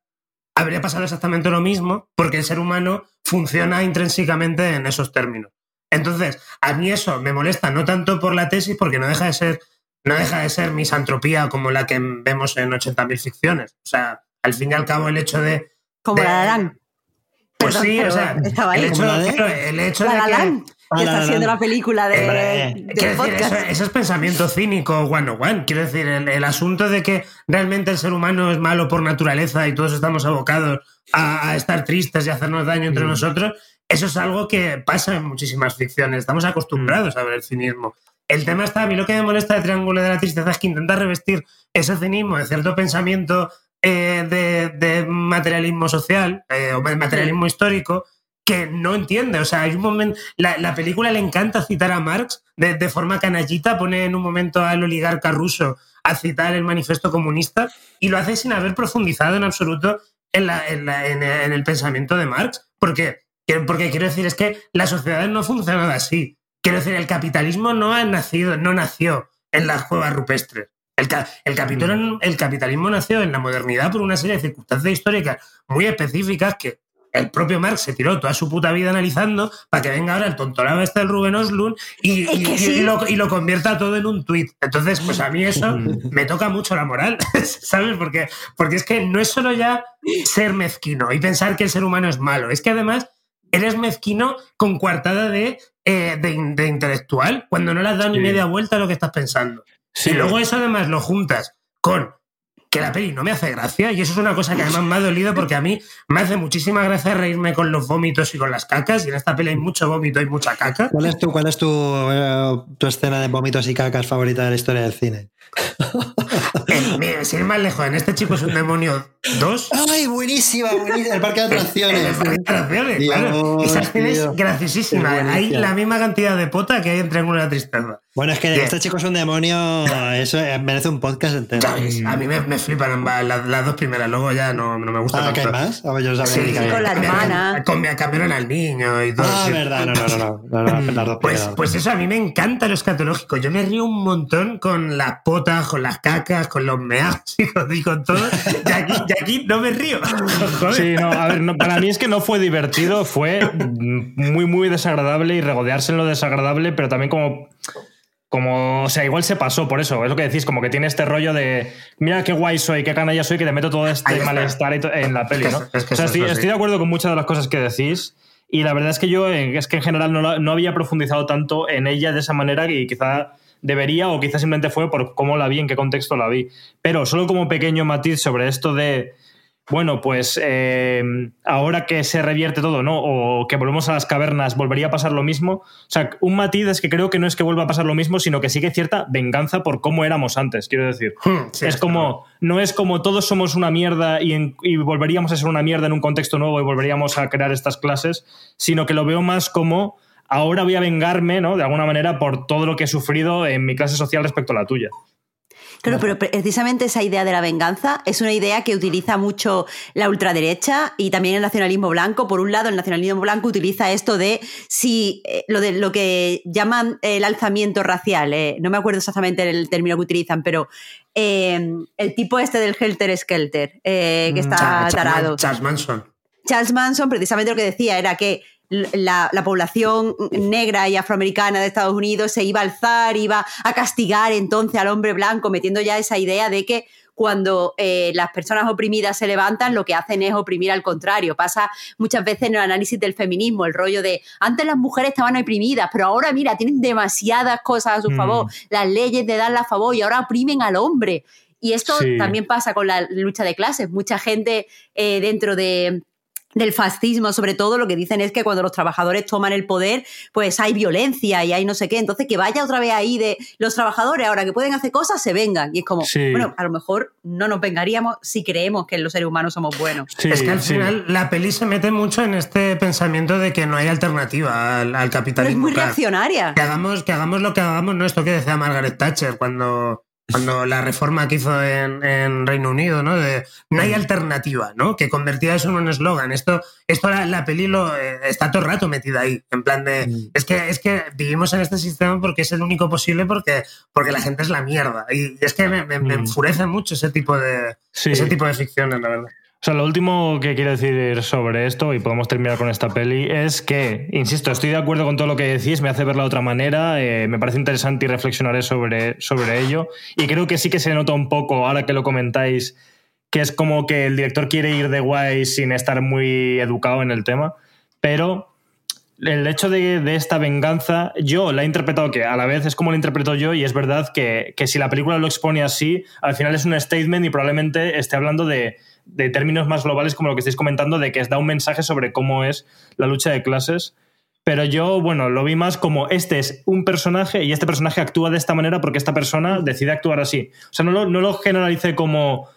habría pasado exactamente lo mismo, porque el ser humano funciona intrínsecamente en esos términos. Entonces, a mí eso me molesta no tanto por la tesis, porque no deja de ser, no deja de ser misantropía como la que vemos en 80.000 ficciones. O sea, al fin y al cabo, el hecho de. Como de, la Adán. Pues Perdón, sí, o sea, el hecho, de, el hecho la de la que. Está haciendo la película de, Eh, del quiero decir, podcast. eso, eso es pensamiento cínico one on one. Quiero decir, el, el asunto de que realmente el ser humano es malo por naturaleza y todos estamos abocados a, a estar tristes y a hacernos daño entre Mm. nosotros, eso es algo que pasa en muchísimas ficciones. Estamos acostumbrados a ver el cinismo. El tema está, a mí lo que me molesta de Triángulo de la Tristeza es que intenta revestir ese cinismo de cierto pensamiento eh, de, de materialismo social eh, o de materialismo histórico que no entiende. O sea, hay un momento. La, la película le encanta citar a Marx de, de, forma canallita, pone en un momento al oligarca ruso a citar el manifiesto comunista y lo hace sin haber profundizado en absoluto en, la, en, la, en, en el pensamiento de Marx. ¿Por qué? Porque quiero decir, es que la sociedad no ha funcionado así. Quiero decir, el capitalismo no ha nacido, no nació en las cuevas rupestres. El, el, capitalismo, el capitalismo nació en la modernidad por una serie de circunstancias históricas muy específicas que el propio Marx se tiró toda su puta vida analizando para que venga ahora el tontolaba este del Rubén Oslund y, y- sí. y lo, y lo convierta todo en un tuit. Entonces, pues a mí eso me toca mucho la moral, ¿sabes? Porque, porque es que no es solo ya ser mezquino y pensar que el ser humano es malo, es que además eres mezquino con coartada de, eh, de, in- de intelectual, cuando no le has dado ni Sí. media vuelta a lo que estás pensando. Sí. Y luego eso además lo juntas con que la peli no me hace gracia y eso es una cosa que además me ha dolido porque a mí me hace muchísima gracia reírme con los vómitos y con las cacas y en esta peli hay mucho vómito y mucha caca. ¿Cuál es tu, cuál es tu, eh, tu escena de vómitos y cacas favorita de la historia del cine? Mira, sin ir más lejos, en este chico es un demonio 2. ¡Ay, buenísima! buenísima! El parque de En el atracciones. parque de atracciones, Dios, claro. Esa escena es graciosísima. Hay la misma cantidad de pota que hay en Triángulo de la Tristeza. Bueno, es que Bien. este chico es un demonio. Eso eh, merece un podcast entero. ¿Sabes? A mí me, me flipan las, las dos primeras, luego ya no, no me gusta Ah, ¿qué hay más? Ah, yo sabía Sí, que con la hermana. cambiaron al niño y todo. Ah, verdad, no, no, no, no, no, no, las dos Pues, primeras. pues eso, a mí me encanta lo escatológico. Yo me río un montón con las potas, con las cacas, con los meados y con, y con todo. Y aquí, y aquí no me río. Joder. Sí, no, a ver, no, para mí es que no fue divertido, fue muy, muy desagradable y regodearse en lo desagradable, pero también como. Como, o sea, igual se pasó por eso, es lo que decís, como que tiene este rollo de mira qué guay soy, qué canalla soy, que te meto todo este malestar en la peli, ¿no? eso- es que O sea, eso estoy, estoy de acuerdo con muchas de las cosas que decís y la verdad es que yo eh, es que en general no, no había profundizado tanto en ella de esa manera y quizá debería o quizá simplemente fue por cómo la vi, en qué contexto la vi. Pero solo como pequeño matiz sobre esto de, bueno, pues eh, ahora que se revierte todo, ¿no? O que volvemos a las cavernas, ¿volvería a pasar lo mismo? O sea, un matiz es que creo que no es que vuelva a pasar lo mismo, sino que sí que hay cierta venganza por cómo éramos antes, quiero decir. Hmm, sí, es como, no es como todos somos una mierda y, en- y volveríamos a ser una mierda en un contexto nuevo y volveríamos a crear estas clases, sino que lo veo más como ahora voy a vengarme, ¿no? De alguna manera por todo lo que he sufrido en mi clase social respecto a la tuya. Claro, pero precisamente esa idea de la venganza es una idea que utiliza mucho la ultraderecha y también el nacionalismo blanco. Por un lado, el nacionalismo blanco utiliza esto de si eh, lo de lo que llaman el alzamiento racial. eh, no me acuerdo exactamente el término que utilizan, pero eh, el tipo este del Helter Skelter, eh, que está Charles- tarado. Charles Manson. Charles Manson precisamente lo que decía era que la, la población negra y afroamericana de Estados Unidos se iba a alzar, iba a castigar entonces al hombre blanco, metiendo ya esa idea de que cuando eh, las personas oprimidas se levantan, lo que hacen es oprimir al contrario. Pasa muchas veces en el análisis del feminismo, el rollo de antes las mujeres estaban oprimidas, pero ahora mira, tienen demasiadas cosas a su Mm. favor, las leyes de darle a favor y ahora oprimen al hombre. Y esto Sí. también pasa con la lucha de clases. Mucha gente eh, dentro de, del fascismo, sobre todo, lo que dicen es que cuando los trabajadores toman el poder, pues hay violencia y hay no sé qué. Entonces, que vaya otra vez ahí de los trabajadores, ahora que pueden hacer cosas, se vengan. Y es como, Sí. bueno, a lo mejor no nos vengaríamos si creemos que los seres humanos somos buenos. Sí, es que al sí. final la peli se mete mucho en este pensamiento de que no hay alternativa al, al Pero es capitalismo. muy claro. reaccionaria. que hagamos, que hagamos lo que hagamos, no esto que decía Margaret Thatcher cuando, cuando la reforma que hizo en, en Reino Unido, ¿no? De no hay alternativa, ¿no? Que convertía eso en un eslogan. Esto, esto la, la peli lo, eh, está todo el rato metida ahí. En plan de. Mm. Es que, es que vivimos en este sistema porque es el único posible, porque, porque la gente es la mierda. Y, y es que me, me- me Mm. enfurece mucho ese tipo de. Sí. Ese tipo de ficciones, la verdad. O sea, lo último que quiero decir sobre esto, y podemos terminar con esta peli, es que, insisto, estoy de acuerdo con todo lo que decís, me hace verla de otra manera, eh, me parece interesante y reflexionaré sobre, sobre ello. Y creo que sí que se nota un poco, ahora que lo comentáis, que es como que el director quiere ir de guay sin estar muy educado en el tema, pero el hecho de, de esta venganza, yo la he interpretado que a la vez es como la interpreto yo y es verdad que, que si la película lo expone así, al final es un statement y probablemente esté hablando de, de términos más globales como lo que estáis comentando, de que da un mensaje sobre cómo es la lucha de clases. Pero yo, bueno, lo vi más como este es un personaje y este personaje actúa de esta manera porque esta persona decide actuar así. O sea, no lo, no lo generalicé como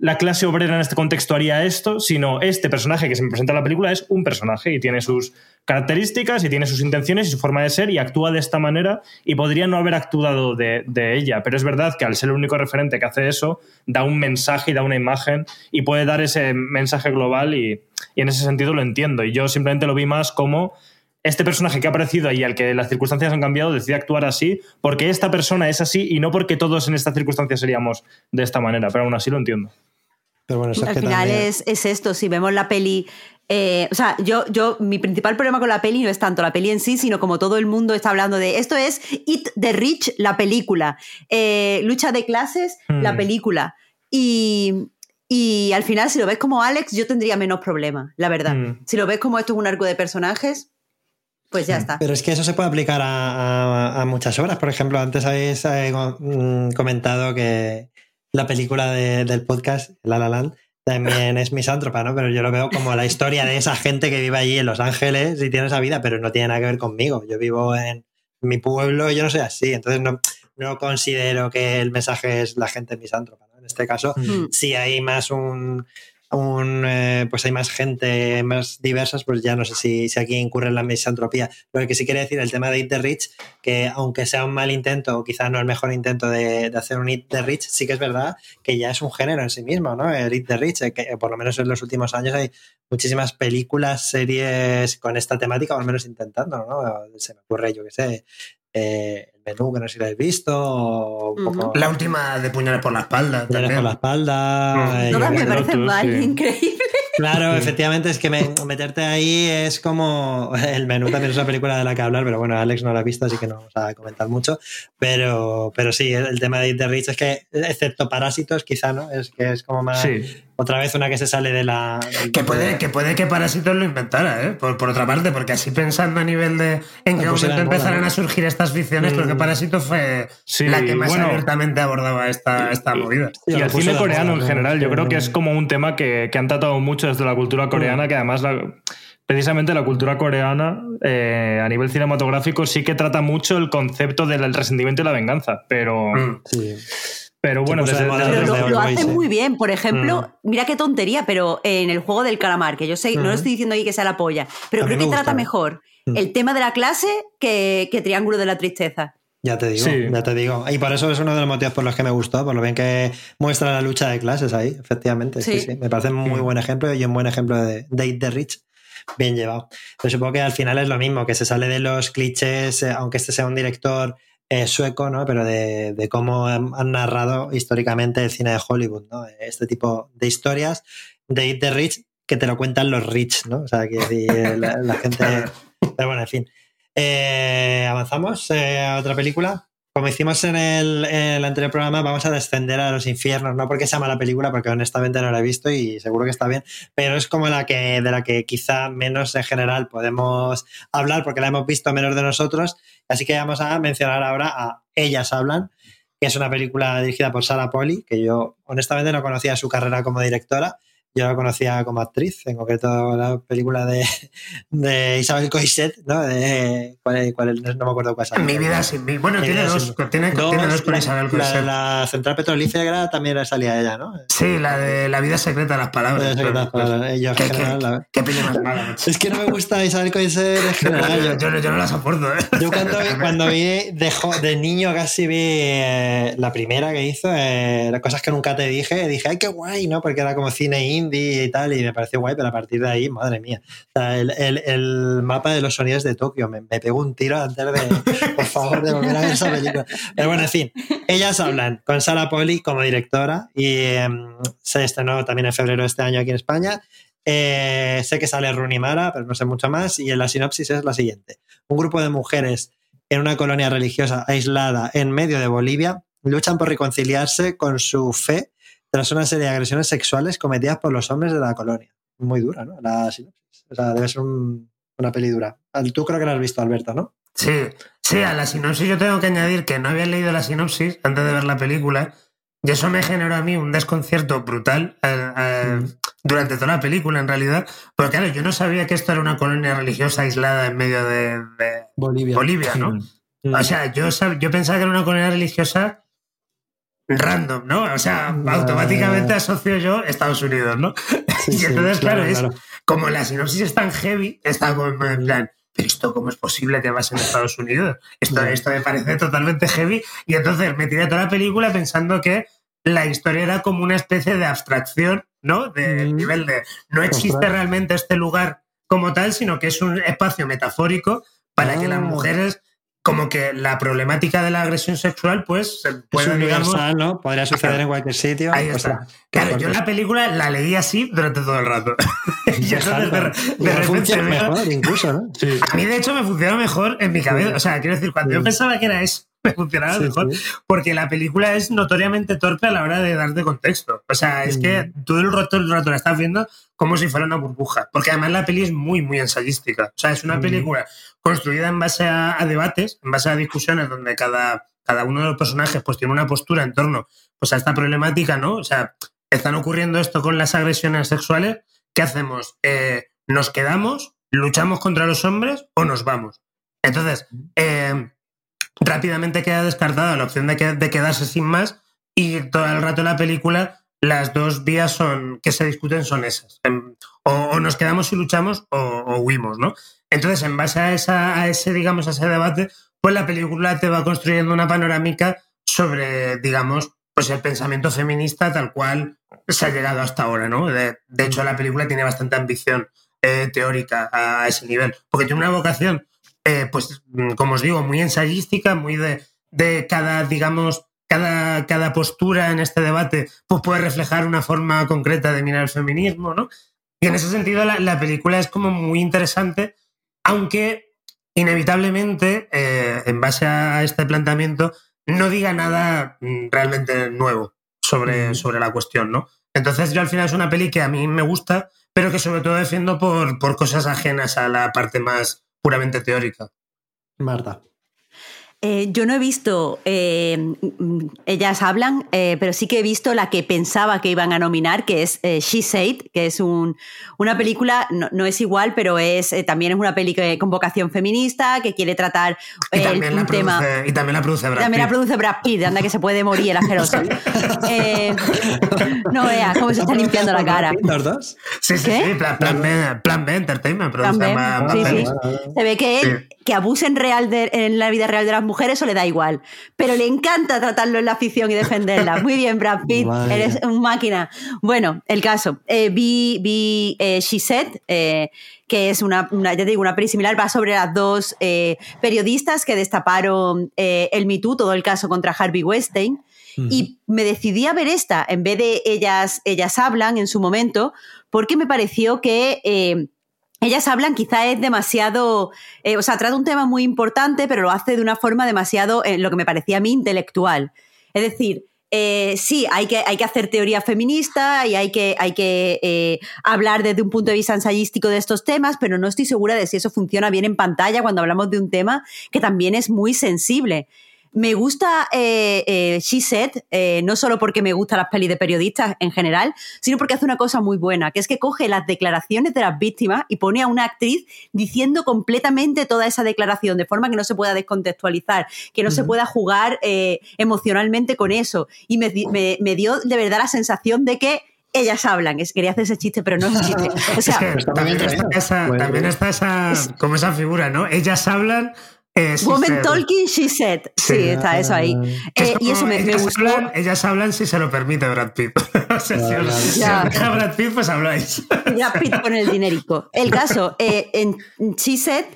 la clase obrera en este contexto haría esto, sino este personaje que se me presenta en la película es un personaje y tiene sus características y tiene sus intenciones y su forma de ser y actúa de esta manera y podría no haber actuado de, ella, pero es verdad que al ser el único referente que hace eso, da un mensaje y da una imagen y puede dar ese mensaje global y, y en ese sentido lo entiendo. Y yo simplemente lo vi más como este personaje que ha aparecido y al que las circunstancias han cambiado decide actuar así porque esta persona es así y no porque todos en estas circunstancias seríamos de esta manera, pero aún así lo entiendo. Pero bueno, eso es Al que final también- es, es esto, si vemos la peli... eh, o sea, yo, yo, mi principal problema con la peli no es tanto la peli en sí, sino como todo el mundo está hablando de esto es It the Rich, la película. Eh, lucha de clases, Hmm. la película. Y, y al final, si lo ves como Alex, yo tendría menos problema, la verdad. Hmm. Si lo ves como esto es un arco de personajes, pues ya está. Pero es que eso se puede aplicar a, a- a muchas obras. Por ejemplo, antes habéis eh, co- mm, comentado que la película de- del podcast, La La Land, también es misántropa, ¿no? Pero yo lo veo como la historia de esa gente que vive allí en Los Ángeles y tiene esa vida, pero no tiene nada que ver conmigo. Yo vivo en mi pueblo y yo no soy así. Entonces no, no considero que el mensaje es la gente misántropa. ¿no? En este caso, Mm. si hay más un, un, eh, pues hay más gente más diversas, pues ya no sé si, si aquí incurre en la misantropía. Lo que sí quiere decir el tema de Eat the Rich, que aunque sea un mal intento, o quizás no el mejor intento de, de hacer un Eat the Rich, sí que es verdad que ya es un género en sí mismo, ¿no? El Eat the Rich, eh, que por lo menos en los últimos años hay muchísimas películas, series con esta temática, o al menos intentando, ¿no? Se me ocurre, yo qué sé, eh, el menú que no sé si lo habéis visto, o un Ujú. poco... La última de puñales por la espalda. Puñales también. por la espalda. Todas me parecen mal, sí. increíble. Claro, efectivamente, es que me- meterte ahí es como. El menú también es una película de la que hablar, pero bueno, Alex no la ha visto, así que no vamos a comentar mucho. Pero, pero sí, el, el tema de the Rich es que, excepto Parásitos, quizá, ¿no? Es que es como más. Sí. Otra vez una que se sale de la. Que puede, que puede que Parásitos lo inventara, ¿eh? Por, por otra parte, porque así pensando a nivel de en qué Lo pusiera momento ¿no? a surgir estas ficciones, Mm. porque Parásitos fue Sí, la que más bueno. abiertamente abordaba esta, esta movida. Y el cine coreano moda, en general, yo creo que es como un tema que, que han tratado mucho desde la cultura coreana, que además la- precisamente la cultura coreana eh, a nivel cinematográfico sí que trata mucho el concepto del resentimiento y la venganza, pero, Mm. Sí. Pero bueno, puso de desde, moda desde Pero desde lo, lo sí. muy bien. Por ejemplo, mira qué tontería, pero en el juego del calamar, que yo sé, no lo estoy diciendo aquí que sea la polla, pero creo me que trata mejor Mm. el tema de la clase que, que Triángulo de la Tristeza. Ya te digo, Sí. ya te digo. Y por eso es uno de los motivos por los que me gustó, por lo bien que muestra la lucha de clases ahí, efectivamente. Sí, Sí. sí. Me parece un muy Mm. buen ejemplo y un buen ejemplo de Date the Rich. Bien llevado. Pero supongo que al final es lo mismo, que se sale de los clichés, eh, aunque este sea un director eh, sueco, ¿no? Pero de, de cómo han, han narrado históricamente el cine de Hollywood, ¿no? Este tipo de historias de Eat the Rich que te lo cuentan los rich, ¿no? O sea, que la, la gente. Pero bueno, en fin. Eh, Avanzamos eh, a otra película. Como hicimos en el, anterior programa, vamos a descender a los infiernos, no porque sea mala película, porque honestamente no la he visto y seguro que está bien, pero es como la que de la que quizá menos en general podemos hablar porque la hemos visto menos de nosotros. Así que vamos a mencionar ahora a Ellas Hablan, que es una película dirigida por Sarah Polly, que yo honestamente no conocía su carrera como directora. Yo la conocía como actriz, en concreto la película de, de Isabel Coixet, ¿no? De, ¿cuál, cuál es? no me acuerdo cuál es. Mi vida sin mí. Bueno, Mi tiene dos, tiene, tiene dos con la- Isabel Coixet. la central petrolífera también salía ella, ¿no? Sí, la de la vida secreta de las palabras. ¿Qué, más mala. Es que no me gusta Isabel Coixet en general. yo, yo- yo no- yo no la soporto, ¿eh? Yo cuando vi, cuando vi de, jo- de niño casi vi eh, la primera que hizo, eh, las cosas que nunca te dije, dije, ay, qué guay, ¿no? Porque era como cine indie y tal, y me pareció guay, pero a partir de ahí, madre mía. O sea, el, el- el mapa de los sonidos de Tokio, me, me pegó un tiro antes de, por favor, de volver a ver esa película. Pero bueno, en fin, ellas hablan con Sara Poli como directora y em, se estrenó también en febrero de este año aquí en España. Eh, sé que sale Rooney Mara, pero no sé mucho más. Y en la sinopsis es la siguiente: un grupo de mujeres en una colonia religiosa aislada en medio de Bolivia luchan por reconciliarse con su fe tras una serie de agresiones sexuales cometidas por los hombres de la colonia. Muy dura, ¿no? La sinopsis. O sea, debe ser un- una peli dura. Tú creo que la has visto, Alberto, ¿no? Sí, sí, a la sinopsis yo tengo que añadir que no había leído la sinopsis antes de ver la película y eso me generó a mí un desconcierto brutal eh, eh, durante toda la película en realidad, porque claro, yo no sabía que esto era una colonia religiosa aislada en medio de, de Bolivia. Bolivia, ¿no? Mm. O sea, yo, yo pensaba que era una colonia religiosa random, ¿no? O sea, automáticamente asocio yo Estados Unidos, ¿no? Sí, y sí, entonces, claro, es claro. como la sinopsis es tan heavy, está como en plan, pero esto cómo es posible que vas en Estados Unidos? Esto, esto me parece totalmente heavy. Y entonces me tiré toda la película pensando que la historia era como una especie de abstracción, ¿no? Del Mm. nivel de no existe realmente este lugar como tal, sino que es un espacio metafórico para que las Ah. mujeres, como que la problemática de la agresión sexual, pues se Es pueda, digamos, universal, ¿no? Podría suceder en cualquier sitio. Ahí Claro, yo la película la leí así durante todo el rato. y entonces de, Igual de repente funciona veo- mejor, incluso, ¿no? Sí. a mí de hecho me funcionó mejor en mi cabeza. O sea, quiero decir, cuando yo pensaba que era eso, me funcionaba Sí, mejor. sí. Porque la película es notoriamente torpe a la hora de darte contexto. O sea, es que todo el rato, el rato la estás viendo como si fuera una burbuja. Porque además la peli es muy, muy ensayística. O sea, es una película construida en base a, a debates, en base a discusiones donde cada, cada uno de los personajes pues tiene una postura en torno pues, a esta problemática, ¿no? O sea, están ocurriendo esto con las agresiones sexuales. ¿Qué hacemos? Eh, ¿Nos quedamos, luchamos contra los hombres o nos vamos? Entonces, eh, rápidamente queda descartada la opción de, que- de quedarse sin más y todo el rato en la película las dos vías son que se discuten son esas. Em, O, nos quedamos y luchamos o, o huimos, ¿no? Entonces, en base a, esa, ese, digamos, a ese debate, pues la película te va construyendo una panorámica sobre, digamos, pues el pensamiento feminista tal cual se ha llegado hasta ahora, ¿no? De, hecho, la película tiene bastante ambición eh, teórica a ese nivel, porque tiene una vocación, eh, pues, mm, como os digo, muy ensayística, muy de, de cada, digamos, cada, cada postura en este debate pues puede reflejar una forma concreta de mirar el feminismo, ¿no? Y en ese sentido la, la película es como muy interesante, aunque inevitablemente, eh, en base a este planteamiento, no diga nada mm, realmente nuevo sobre, sobre la cuestión, ¿no? Entonces yo al final es una peli que a mí me gusta, pero que sobre todo defiendo por, por cosas ajenas a la parte más puramente teórica. Marta. Eh, yo no he visto, eh, mm, ellas hablan, eh, pero sí que he visto la que pensaba que iban a nominar, que es eh, She Said, que es un, una película, no, no es igual, pero es eh, también es una película con vocación feminista, que quiere tratar Y eh, la un tema... produce, y también la produce Brad También la Pitt. produce Brad Pitt, anda que se puede morir el asqueroso. Eh, no vea cómo se está limpiando la cara. ¿Los dos? Sí, sí, ¿Qué? sí, Plan, plan B, plan B Entertainment produce Plan B, más- más sí. Se ve que, que abusen real de- en la vida real de las mujeres eso le da igual, pero le encanta tratarlo en la ficción y defenderla. Muy bien, Brad Pitt, eres un máquina. Bueno, el caso, eh, vi, vi eh, She Said, eh, que es una, una- ya te digo, una peli similar, va sobre las dos eh, periodistas que destaparon el Me Too, todo el caso contra Harvey Weinstein. Y me decidí a ver esta en vez de ellas, ellas hablan en su momento, porque me pareció que ellas hablan quizá es demasiado, eh, o sea, trata un tema muy importante, pero lo hace de una forma demasiado, eh, lo que me parecía a mí, intelectual. Es decir, eh, sí, hay que, hay que hacer teoría feminista y hay que, hay que eh, hablar desde un punto de vista ensayístico de estos temas, pero no estoy segura de si eso funciona bien en pantalla cuando hablamos de un tema que también es muy sensible. Me gusta eh, eh, She Said, eh, no solo porque me gustan las pelis de periodistas en general, sino porque hace una cosa muy buena, que es que coge las declaraciones de las víctimas y pone a una actriz diciendo completamente toda esa declaración, de forma que no se pueda descontextualizar, que no se pueda jugar eh, emocionalmente con eso. Y me, me- me dio de verdad la sensación de que ellas hablan. Es, quería hacer ese chiste, pero no es un chiste. O sea, es que también está, esa, Bueno. también está esa, como esa figura, ¿no? Ellas hablan. Eh, Woman talking, she said. Sí, Sí. está eso ahí. es Eh, y eso me, me ellas gustó. Hablan, ellas hablan si se lo permite Brad Pitt. o sea, si os- si deja Brad Pitt, pues habláis. Brad Pitt con el dinerico. El caso, eh, en She Said,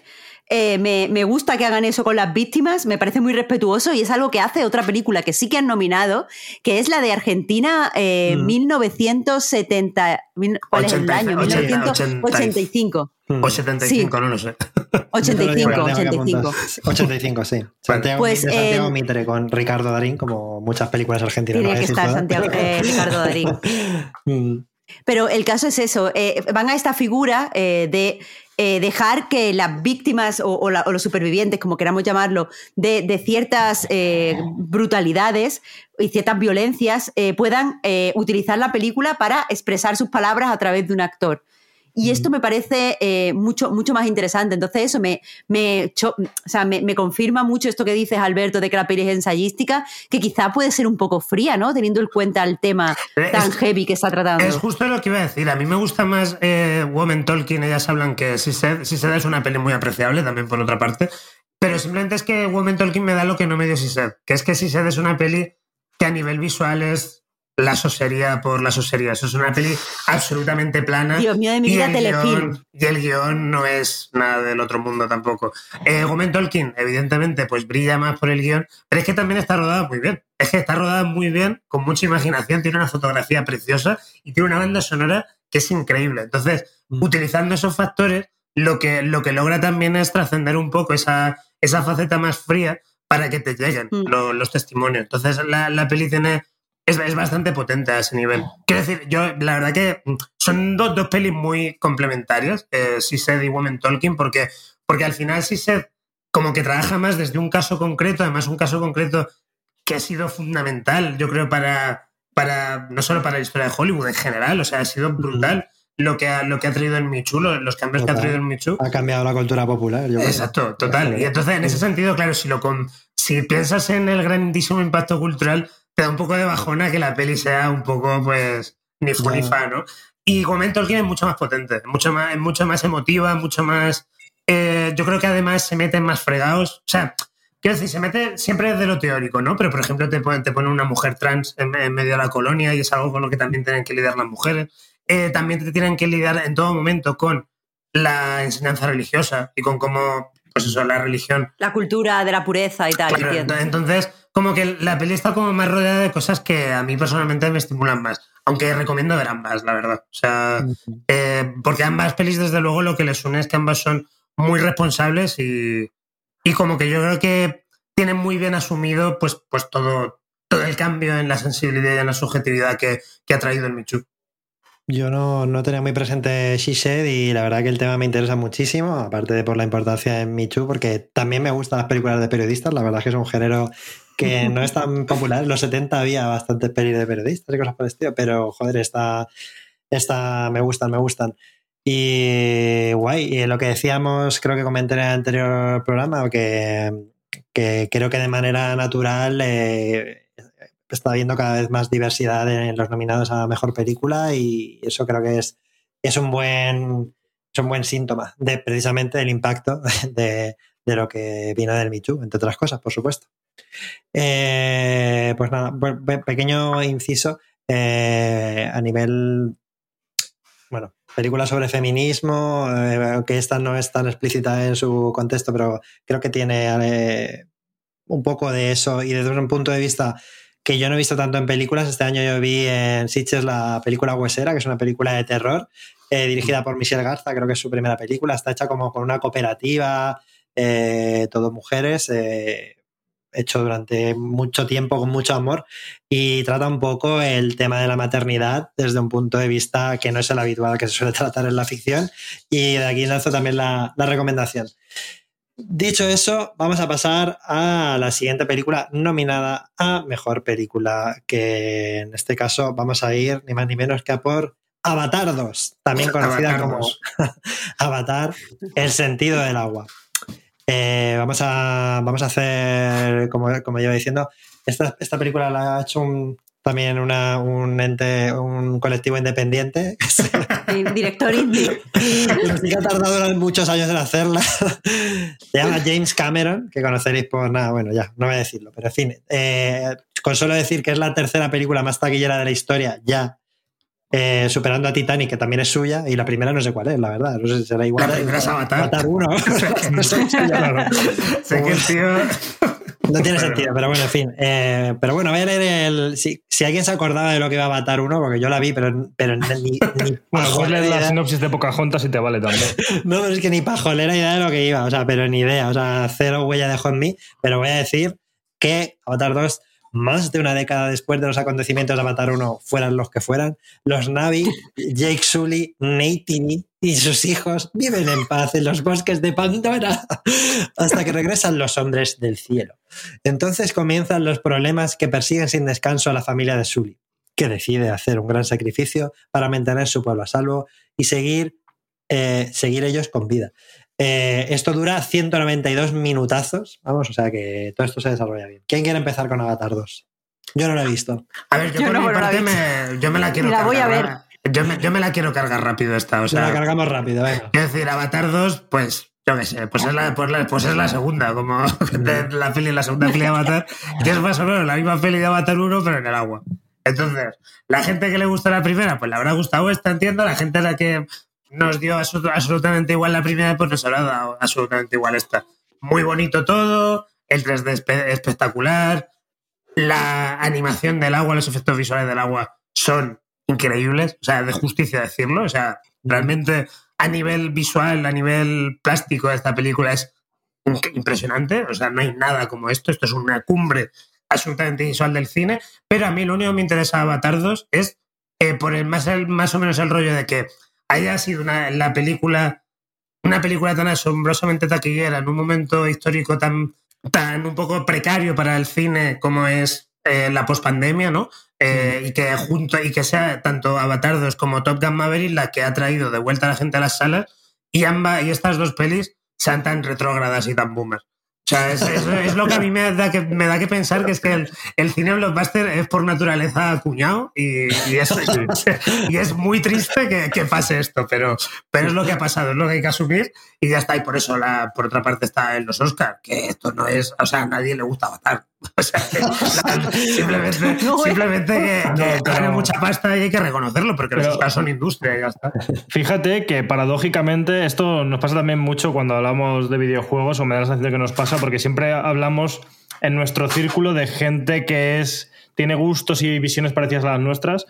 eh, me, me gusta que hagan eso con las víctimas, me parece muy respetuoso y es algo que hace otra película que sí que han nominado, que es la de Argentina eh, 1970. mil- ¿Cuál es el 80, año? 80, 1985. O 75, no lo sé. 85, Yo lo tengo que 85. apuntar. 85, sí. Santiago, Pues, de Santiago eh, Mitre con Ricardo Darín, como muchas películas argentinas. Tiene que Es estar. Santiago, eh, Ricardo Darín. Mm. Pero el caso es eso, eh, van a esta figura eh, de eh, dejar que las víctimas o, o la- o los supervivientes, como queramos llamarlo, de, de ciertas eh, brutalidades y ciertas violencias, eh, puedan eh, utilizar la película para expresar sus palabras a través de un actor. Y esto me parece eh, mucho, mucho más interesante. Entonces, eso me, me, cho- o sea, me, me confirma mucho esto que dices, Alberto, de que la peli es ensayística, que quizá puede ser un poco fría, ¿no? Teniendo en cuenta el tema Es- tan heavy que está tratando. Es justo lo que iba a decir. A mí me gusta más eh, Woman Talking, ellas hablan que si se, si se es una peli muy apreciable, también por otra parte. Pero simplemente es que Woman Talking me da lo que no me dio Sised, que es que Sised es una peli que a nivel visual es la sosería por la sosería. Eso es una peli absolutamente plana. Dios mío de mi y vida, el telefilm. guión- Y el guion no es nada del otro mundo tampoco. Eh, Woman Talking, evidentemente, pues brilla más por el guion, pero es que también está rodada muy bien. Es que está rodada muy bien, con mucha imaginación, tiene una fotografía preciosa y tiene una banda sonora que es increíble. Entonces, Mm. utilizando esos factores, lo que, lo que logra también es trascender un poco esa, esa faceta más fría para que te lleguen Mm. lo- los testimonios. Entonces, la, la peli tiene. Es, es bastante potente a ese nivel. Quiero decir, yo la verdad que mm, son dos, dos pelis muy complementarias, eh, Sised y Woman Talking, porque, porque al final Sised como que trabaja más desde un caso concreto, además un caso concreto que ha sido fundamental, yo creo, para, para no solo para la historia de Hollywood en general, o sea, ha sido brutal lo que ha, lo que ha traído el Michu, lo- los cambios que ha Total. traído el Michu. Ha cambiado la cultura popular. yo creo. Exacto, total. Y entonces, en ese sentido, claro, si lo con, si piensas en el grandísimo impacto cultural, te da un poco de bajona que la peli sea un poco, pues, ni fu ni fa, ¿no? Y Woman Talking es mucho más potente, mucho más, es mucho más emotiva, mucho más. eh, yo creo que además se mete en más fregados. O sea, quiero decir, se mete siempre desde lo teórico, ¿no? Pero, por ejemplo, te pone, te pone una mujer trans en, en medio de la colonia y es algo con lo que también tienen que lidiar las mujeres. Eh, también te tienen que lidiar en todo momento con la enseñanza religiosa y con cómo, pues eso, la religión. La cultura de la pureza y tal, Claro, entiendo. ento- entonces, como que la peli está como más rodeada de cosas que a mí personalmente me estimulan más. Aunque recomiendo ver ambas, la verdad. O sea, eh, porque ambas pelis, desde luego, lo que les une es que ambas son muy responsables y, y como que yo creo que tienen muy bien asumido pues, pues todo, todo el cambio en la sensibilidad y en la subjetividad que, que ha traído el Michu. Yo no, no tenía muy presente She Said y la verdad que el tema me interesa muchísimo, aparte de por la importancia en Michu, porque también me gustan las películas de periodistas, la verdad es que es un género que no es tan popular. En los 70 había bastantes pelis de periodistas y cosas por el estilo, pero joder, esta, esta me gustan, me gustan. Y guay, y lo que decíamos, creo que comenté en el anterior programa, que, que creo que de manera natural eh, está habiendo cada vez más diversidad en los nominados a mejor película y eso creo que es, es un buen es un buen síntoma de precisamente del impacto de, de lo que vino del Michu, entre otras cosas, por supuesto. Eh, pues nada, pequeño inciso eh, a nivel, bueno, película sobre feminismo, eh, que esta no es tan explícita en su contexto, pero creo que tiene un poco de eso y desde un punto de vista que yo no he visto tanto en películas. Este año yo vi en Sitges la película Huesera, que es una película de terror, dirigida por Michelle Garza, creo que es su primera película. Está hecha como con una cooperativa, eh, todo mujeres, eh, hecho durante mucho tiempo con mucho amor y trata un poco el tema de la maternidad desde un punto de vista que no es el habitual que se suele tratar en la ficción y de aquí lanzo también la, recomendación. Dicho eso, vamos a pasar a la siguiente película nominada a Mejor Película, que en este caso vamos a ir ni más ni menos que a por Avatar 2, también conocida como Avatar, el sentido del agua. Eh, vamos, a, vamos a hacer, como, como iba diciendo, esta, esta película la ha hecho también una, un ente, un colectivo independiente. Director indie. que ha tardado muchos años en hacerla. Se llama James Cameron, que conoceréis por nada, bueno, ya, no voy a decirlo, pero en fin, eh, con solo decir que es la tercera película más taquillera de la historia, ya eh, superando a Titanic, que también es suya, y la primera no sé cuál es, la verdad. No sé si será igual. La primera es Avatar. Avatar 1. sé que el tío. No tiene sentido, pero bueno, en fin. Eh, pero bueno, voy a leer el. Si, si, alguien se acordaba de lo que iba a Avatar 1, porque yo la vi, pero, pero ni. ni bueno, pues lees la sinopsis de Pocahontas y te vale también. no, pero es que ni pajolera idea de lo que iba, o sea, pero ni idea, o sea, cero huella dejó en mí, pero voy a decir que Avatar 2 más de una década después de los acontecimientos de Avatar 1, fueran los que fueran, los Navi, Jake Sully, Nate y sus hijos viven en paz en los bosques de Pandora hasta que regresan los hombres del cielo. Entonces comienzan los problemas que persiguen sin descanso a la familia de Sully, que decide hacer un gran sacrificio para mantener su pueblo a salvo y seguir, eh, seguir ellos con vida. Eh, esto dura 192 minutazos. Vamos, o sea que todo esto se desarrolla bien. ¿Quién quiere empezar con Avatar 2? Yo no lo he visto. A ver, yo, por mi parte me, yo me la quiero cargar. Voy a ver. Yo me, la quiero cargar rápido esta. O sea, la cargamos rápido, venga. Quiero decir, Avatar 2, pues yo qué sé, pues es la, pues pues es la segunda, como de la peli, la segunda peli de Avatar, que es más o menos la misma peli de Avatar 1, pero en el agua. Entonces, la gente que le gusta la primera, pues le habrá gustado esta, entiendo. La gente a la que nos dio absolutamente igual la primera, pues nos habrá dado absolutamente igual esta. Muy bonito todo, el 3D espectacular, la animación del agua, los efectos visuales del agua son increíbles, o sea, de justicia decirlo, o sea, realmente a nivel visual, a nivel plástico de esta película es impresionante, o sea, no hay nada como esto, esto es una cumbre absolutamente visual del cine, pero a mí lo único que me interesa Avatar 2 es eh, por el más, el, más o menos el rollo de que haya sido una, la película, una película tan asombrosamente taquillera en un momento histórico tan, tan un poco precario para el cine como es eh, la pospandemia, ¿no? Eh, y que junto y que sea tanto Avatar 2 como Top Gun Maverick la que ha traído de vuelta a la gente a las salas y ambas y estas dos pelis sean tan retrógradas y tan boomers. Es, lo que a mí me da que, me da que pensar que es que el, el cine blockbuster es por naturaleza acuñado y, es, muy triste que, que, pase esto, pero, pero es lo que ha pasado, es lo que hay que asumir y ya está. Y por eso, la, por otra parte, está en los Oscars, que esto no es, o sea, a nadie le gusta matar. O sea, simplemente, simplemente que, tiene mucha pasta y hay que reconocerlo, porque los Oscars son industria y ya está. Fíjate que paradójicamente esto nos pasa también mucho cuando hablamos de videojuegos, o me da la sensación que nos pasa, porque siempre hablamos en nuestro círculo de gente que es tiene gustos y visiones parecidas a las nuestras,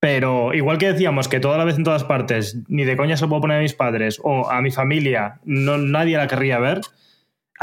pero igual que decíamos que toda la vez en todas partes, ni de coña se lo puedo poner a mis padres o a mi familia, no, nadie la querría ver,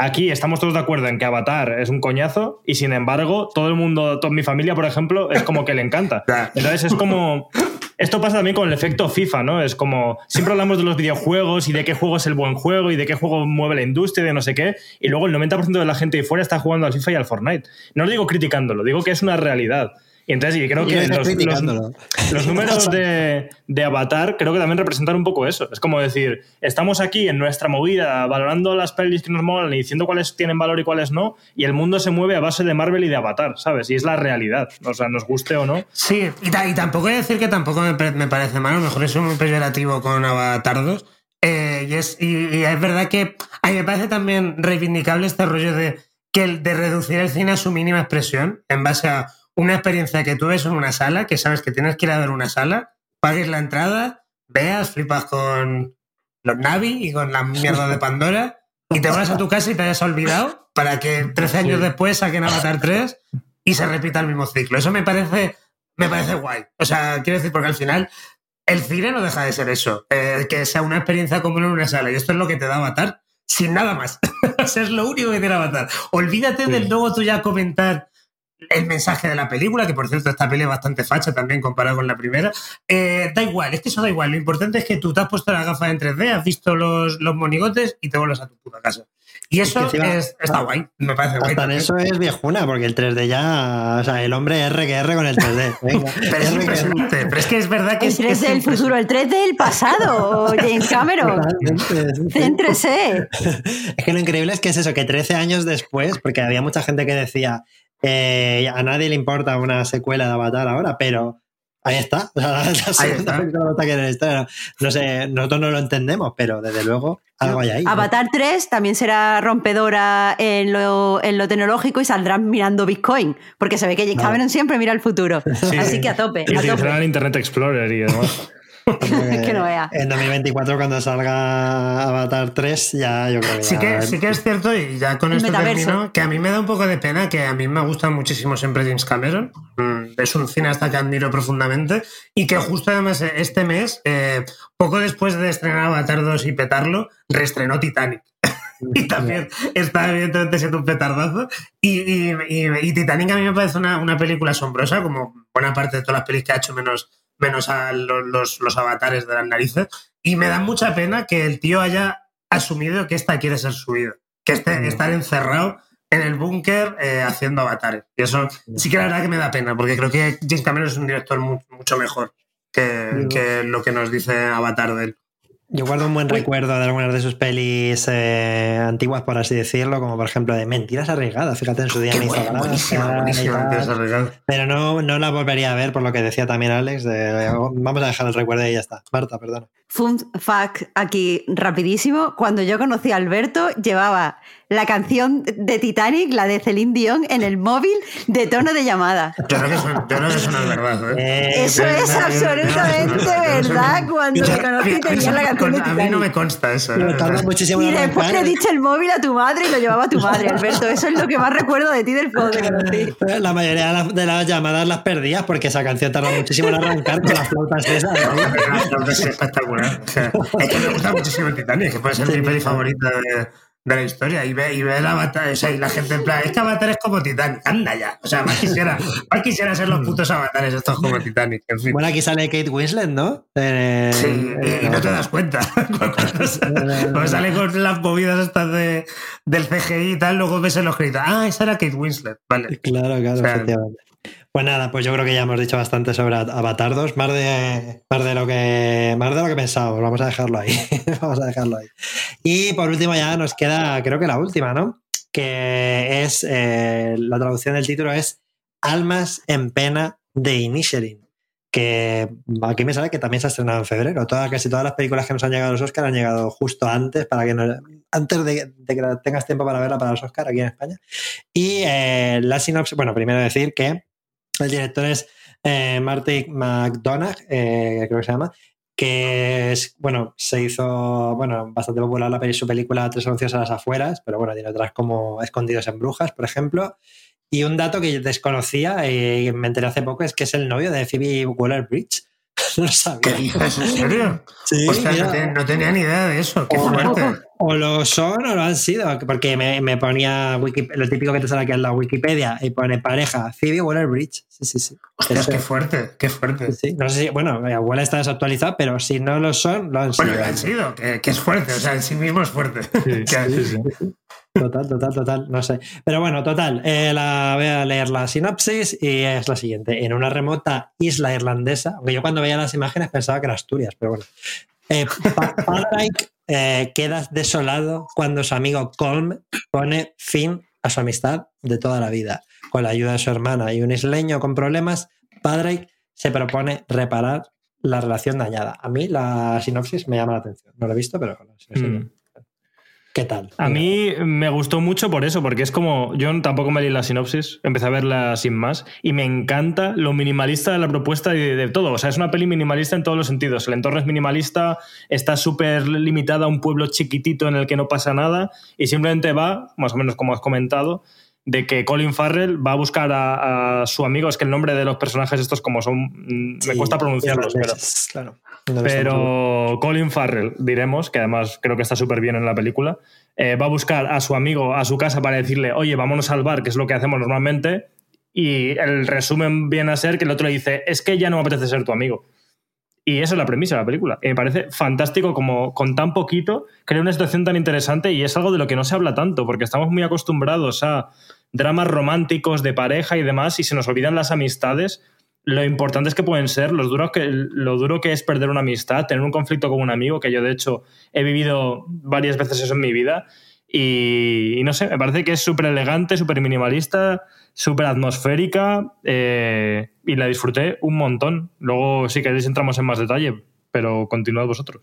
Aquí estamos todos de acuerdo en que Avatar es un coñazo y sin embargo todo el mundo, toda mi familia, por ejemplo, es como que le encanta. Entonces es como... Esto pasa también con el efecto FIFA, ¿no? Es como, siempre hablamos de los videojuegos y de qué juego es el buen juego y de qué juego mueve la industria de no sé qué, y luego el 90% de la gente de fuera está jugando al FIFA y al Fortnite. No lo digo criticándolo, digo que es una realidad. Y entonces, y creo que los, números de, de, Avatar creo que también representan un poco eso. Es como decir, estamos aquí en nuestra movida valorando las pelis que nos molan y diciendo cuáles tienen valor y cuáles no, y el mundo se mueve a base de Marvel y de Avatar, ¿sabes? Y es la realidad, o sea, nos guste o no. Sí, y, y tampoco voy a decir que tampoco me, me parece malo, mejor es un peyorativo con Avatar 2, Eh, y, es, y, y es verdad que a mí me parece también reivindicable este rollo de, que el, de reducir el cine a su mínima expresión en base a una experiencia que tú ves en una sala, que sabes que tienes que ir a ver una sala, pagues la entrada, veas, flipas con los Navi y con la mierda de Pandora y te vas a tu casa y te hayas olvidado para que 13 años después saquen Avatar 3 y se repita el mismo ciclo. Eso me parece, me parece guay. O sea, quiero decir, porque al final el cine no deja de ser eso, eh, que sea una experiencia común en una sala y esto es lo que te da Avatar sin nada más. o sea, es lo único que tiene Avatar. Olvídate del luego tú ya comentar el mensaje de la película, que por cierto esta peli es bastante facha también comparado con la primera. Eh, da igual, es que eso da igual. Lo importante es que tú te has puesto la gafa en 3D, has visto los, los monigotes y te vuelves a tu puta casa. Y eso Es que encima- es, está guay, me parece guay. Hasta eso es viejuna, porque el 3D ya. O sea, el hombre R que R con el 3D. Venga, Pero es R que R. impresionante, pero es que es verdad que El es, 3 es del futuro, el 3 del pasado, James Cameron. Céntrese. Es que lo increíble es que es eso, que 13 años después, porque había mucha gente que decía, eh, a nadie le importa una secuela de Avatar ahora, pero ahí está. La, la segunda está. película de Avatar que en la historia. No sé, nosotros no lo entendemos, pero desde luego algo hay ahí. ¿no? Avatar 3 también será rompedora en lo, en lo tecnológico y saldrán mirando Bitcoin, porque se ve que James. Cameron siempre mira el futuro. Así que a tope, Y a utilizarán tope. Internet Explorer y demás. Que no vea. En 2024, cuando salga Avatar 3, ya yo creo que Sí ya- que, sí que es cierto, y ya con esto metaverso. termino, que a mí me da un poco de pena, que a mí me gusta muchísimo siempre James Cameron. Mm, Es un cineasta que admiro profundamente y que justo además eh, este mes, eh, poco después de estrenar Avatar 2 y petarlo, reestrenó Titanic. y también está evidentemente siendo un petardazo. Y, y- y- y Titanic a mí me parece una, una película asombrosa, como buena parte de todas las pelis que ha hecho, menos, menos a los, los- los avatares de las narices. Y me da mucha pena que el tío haya asumido que esta quiere ser su vida, que esté, Mm. estar encerrado en el búnker eh, haciendo avatares. Y eso sí que la verdad que me da pena, porque creo que James Cameron es un director mu- mucho mejor que, que lo que nos dice Avatar de él. Yo guardo un buen recuerdo de algunas de sus pelis eh, antiguas, por así decirlo, como por ejemplo de Mentiras Arriesgadas. Fíjate en su día Qué me hizo bueno, buenísima, buenísima. Pero no, no la volvería a ver por lo que decía también Alex. de, vamos a dejar el recuerdo y ya está. Marta, perdona. Fun fact aquí rapidísimo. Cuando yo conocí a Alberto, llevaba la canción de Titanic, la de Celine Dion, en el móvil de tono de llamada. Que eso, que es verdad. ¿eh? Eh, Eso pero- es absolutamente verdad. Cuando te conocí tenías la canción de A mí no me Titanic. consta eso. ¿eh? Y después le diste el móvil a tu madre y lo llevaba a tu madre, Alberto. Eso es lo que más recuerdo de ti del conocí. La mayoría de las, llamadas las perdías porque esa canción tarda muchísimo en arrancar con las flautas esas. ¿no? Es espectacular. O sea, es que me gusta muchísimo el Titanic, que puede ser mi peli favorita de, de la historia. Y ve, y ve el Avatar, o sea, y la gente en plan, es que Avatar es como Titanic, anda ya. O sea, más quisiera, más quisiera ser los putos avatares estos como Titanic. En fin. Bueno, aquí sale Kate Winslet, ¿no? Eh, Sí, eh, y, y no te das cuenta. Cuando sale, cuando sale con las movidas estas de, del CGI y tal, luego ves en los créditos. Ah, esa era Kate Winslet. Vale. Claro, claro, O sea, efectivamente. Pues nada, pues yo creo que ya hemos dicho bastante sobre Avatar 2, más de, más de lo que más de lo que pensábamos. Vamos a dejarlo ahí. Vamos a dejarlo ahí. Y por último ya nos queda, creo que la última, ¿no? Que es eh, la traducción del título es Almas en pena de Inisherin. Que aquí me sale que también se ha estrenado en febrero. Todas, casi todas las películas que nos han llegado a los Oscar han llegado justo antes, para que no- antes de, que tengas tiempo para verla para los Oscar aquí en España. Y eh, la sinopsis, bueno, primero decir que el director es eh, Marty McDonagh, eh, creo que se llama, que es, bueno, se hizo, bueno, bastante popular la peli, su película Tres anuncios a las afueras, pero bueno, tiene otras como Escondidos en Brujas, por ejemplo. Y un dato que yo desconocía y me enteré hace poco es que es el novio de Phoebe Waller-Bridge. No lo sabía. ¿Qué dices? ¿En serio? Sí, Hostia, mira. no, te- no tenía ni idea de eso. Qué fuerte. O lo son o lo han sido, porque me, me ponía lo típico que te sale aquí en la Wikipedia y pone pareja, Phoebe Waller-Bridge. Sí, sí, sí. Qué fuerte, qué fuerte. sí, sí. No sé si, bueno, mi abuela está desactualizada, pero si no lo son, lo han sido. Bueno, han sido, que, que es fuerte, o sea, en sí mismo es fuerte. Sí, sí, sí. Total, total, total, no sé. Pero bueno, total, eh, la, voy a leer la sinopsis y es la siguiente. En una remota isla irlandesa, aunque yo cuando veía las imágenes pensaba que era Asturias, pero bueno. Eh, eh, queda desolado cuando su amigo Colm pone fin a su amistad de toda la vida. Con la ayuda de su hermana y un isleño con problemas, Padraig se propone reparar la relación dañada. A mí la sinopsis me llama la atención. No lo he visto, pero Mm. ¿Qué tal? A mí me gustó mucho por eso, porque es como. Yo tampoco me leí la sinopsis, empecé a verla sin más, y me encanta lo minimalista de la propuesta y de, de todo. O sea, es una peli minimalista en todos los sentidos. El entorno es minimalista, está súper limitada a un pueblo chiquitito en el que no pasa nada, y simplemente va, más o menos como has comentado, de que Colin Farrell va a buscar a, a su amigo. Es que el nombre de los personajes estos, como son. mm, me cuesta pronunciarlos, pero. Claro. No. Pero Colin Farrell, diremos, que además creo que está súper bien en la película, eh, va a buscar a su amigo a su casa para decirle, oye, vámonos al bar, que es lo que hacemos normalmente. Y el resumen viene a ser que el otro le dice, es que ya no me apetece ser tu amigo. Y esa es la premisa de la película. Me parece fantástico como con tan poquito crea una situación tan interesante y es algo de lo que no se habla tanto, porque estamos muy acostumbrados a dramas románticos de pareja y demás y se nos olvidan las amistades lo importantes que pueden ser, los duros que, lo duro que es perder una amistad, tener un conflicto con un amigo, que yo de hecho he vivido varias veces eso en mi vida. Y, y no sé, me parece que es súper elegante, súper minimalista, súper atmosférica eh, y la disfruté un montón. Luego, si queréis, entramos en más detalle, pero continuad vosotros.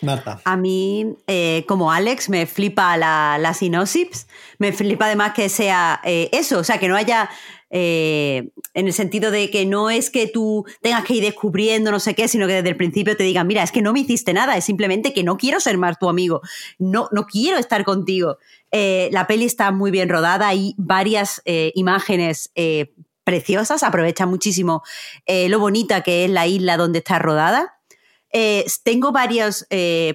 Marta. A mí, eh, como Alex, me flipa la, la sinopsis. Me flipa además que sea eh, eso, o sea, que no haya. Eh, en el sentido de que no es que tú tengas que ir descubriendo no sé qué, sino que desde el principio te digan, mira, es que no me hiciste nada, es simplemente que no quiero ser más tu amigo, no, no quiero estar contigo. Eh, la peli está muy bien rodada, hay varias eh, imágenes preciosas, aprovecha muchísimo lo bonita que es la isla donde está rodada. Tengo varias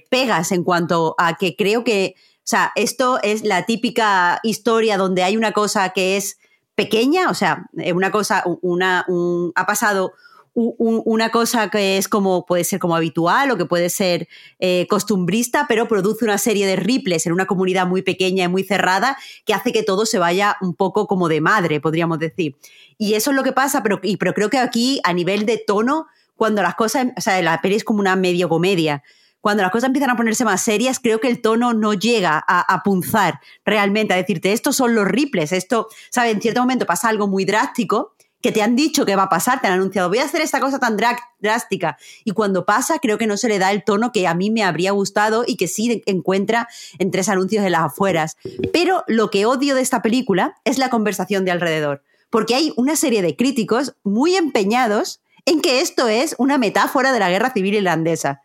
pegas en cuanto a que creo que, o sea, esto es la típica historia donde hay una cosa que es pequeña, o sea, eh, una cosa, una, un- ha pasado una cosa que es como, puede ser como habitual o que puede ser eh, costumbrista, pero produce una serie de ripples en una comunidad muy pequeña y muy cerrada que hace que todo se vaya un poco como de madre, podríamos decir. Y eso es lo que pasa, pero, y- pero creo que aquí a nivel de tono, cuando las cosas, o sea, la peli es como una medio comedia. Cuando las cosas empiezan a ponerse más serias, creo que el tono no llega a, punzar realmente, a decirte, estos son los ripples, esto, ¿sabes? En cierto momento pasa algo muy drástico que te han dicho que va a pasar, te han anunciado, voy a hacer esta cosa tan drá- drástica. Y cuando pasa, creo que no se le da el tono que a mí me habría gustado y que sí encuentra en tres anuncios de las afueras. Pero lo que odio de esta película es la conversación de alrededor. Porque hay una serie de críticos muy empeñados en que esto es una metáfora de la guerra civil irlandesa.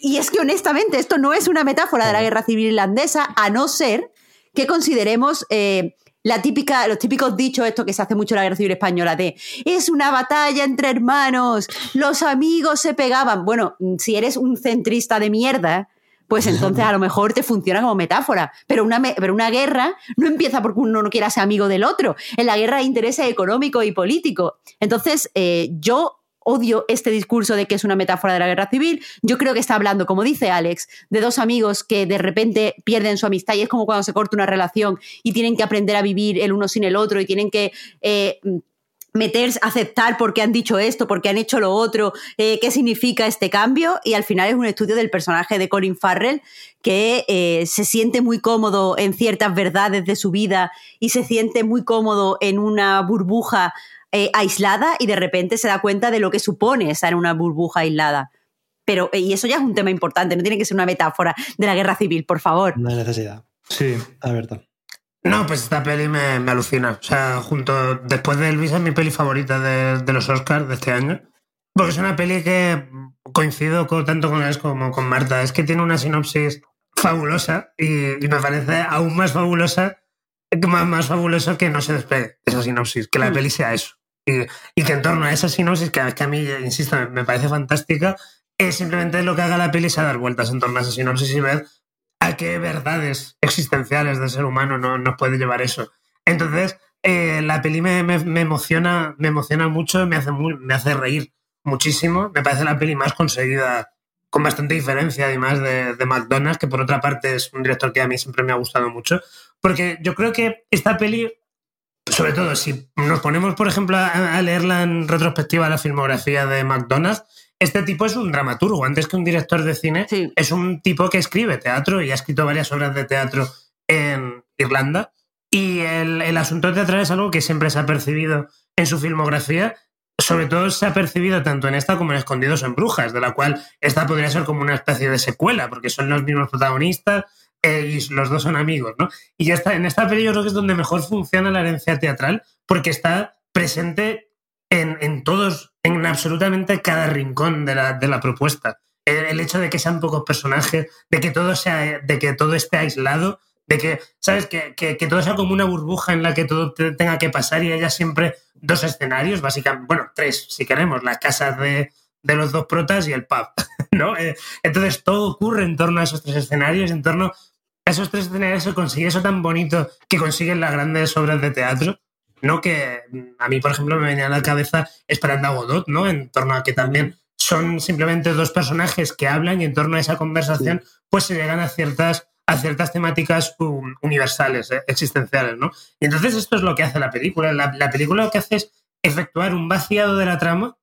Y es que honestamente esto no es una metáfora de la guerra civil irlandesa, a no ser que consideremos eh, la típica, los típicos dichos, esto que se hace mucho en la guerra civil española, de es una batalla entre hermanos, los amigos se pegaban. Bueno, si eres un centrista de mierda, pues entonces a lo mejor te funciona como metáfora. Pero una, me- pero una guerra no empieza porque uno no quiera ser amigo del otro. En la guerra hay intereses económicos y políticos. Entonces, eh, yo odio este discurso de que es una metáfora de la guerra civil. Yo creo que está hablando, como dice Alex, de dos amigos que de repente pierden su amistad y es como cuando se corta una relación y tienen que aprender a vivir el uno sin el otro y tienen que eh, meterse, aceptar por qué han dicho esto, por qué han hecho lo otro, eh, qué significa este cambio. Y al final es un estudio del personaje de Colin Farrell que eh, se siente muy cómodo en ciertas verdades de su vida y se siente muy cómodo en una burbuja eh, aislada y de repente se da cuenta de lo que supone estar en una burbuja aislada. Pero, eh, y eso ya es un tema importante, no tiene que ser una metáfora de la guerra civil, por favor. No hay necesidad. Sí. Alberto. No, pues esta peli me, me alucina. O sea, junto después de Elvis es mi peli favorita de, de los Oscars de este año. Porque es una peli que coincido con- tanto con Alex como con Marta. Es que tiene una sinopsis fabulosa y, y me parece aún más fabulosa, más, más fabuloso que no se despegue esa sinopsis, que la Mm. peli sea eso. Y, y que en torno a esa sinopsis, que, que a mí, insisto, me, me parece fantástica, es simplemente lo que haga la peli es dar vueltas en torno a esa sinopsis y ver a qué verdades existenciales del ser humano no, nos puede llevar eso. Entonces, eh, la peli me, me- me emociona, me emociona mucho, me hace, muy- me hace reír muchísimo. Me parece la peli más conseguida, con bastante diferencia, además de, de McDonald's, que por otra parte es un director que a mí siempre me ha gustado mucho. Porque yo creo que esta peli, sobre todo si nos ponemos, por ejemplo, a, leerla en retrospectiva la filmografía de McDonald's, este tipo es un dramaturgo, antes que un director de cine, Sí. es un tipo que escribe teatro y ha escrito varias obras de teatro en Irlanda. Y el, el asunto teatral es algo que siempre se ha percibido en su filmografía sobre todo se ha percibido tanto en esta como en Escondidos en Brujas, de la cual esta podría ser como una especie de secuela, porque son los mismos protagonistas y los dos son amigos, ¿no? Y ya está, en esta peli yo creo que es donde mejor funciona la herencia teatral, porque está presente en, en todos, en absolutamente cada rincón de la, de la propuesta. El, hecho de que sean pocos personajes, de que todo sea, de que todo esté aislado, de que, ¿sabes? Que, que, todo sea como una burbuja en la que todo te, tenga que pasar y haya siempre dos escenarios, básicamente, bueno, tres, si queremos, la casa de, de los dos protas y el pub, ¿no? Eh, entonces todo ocurre en torno a esos tres escenarios, en torno a esos tres escenarios se consigue eso tan bonito que consiguen las grandes obras de teatro, ¿no? Que a mí, por ejemplo, me venía a la cabeza Esperando a Godot, ¿no? En torno a que también son simplemente dos personajes que hablan y en torno a esa conversación sí. pues se llegan a ciertas a ciertas temáticas um, universales, eh, existenciales, ¿no? Y entonces esto es lo que hace la película. La, la, película lo que hace es efectuar un vaciado de la trama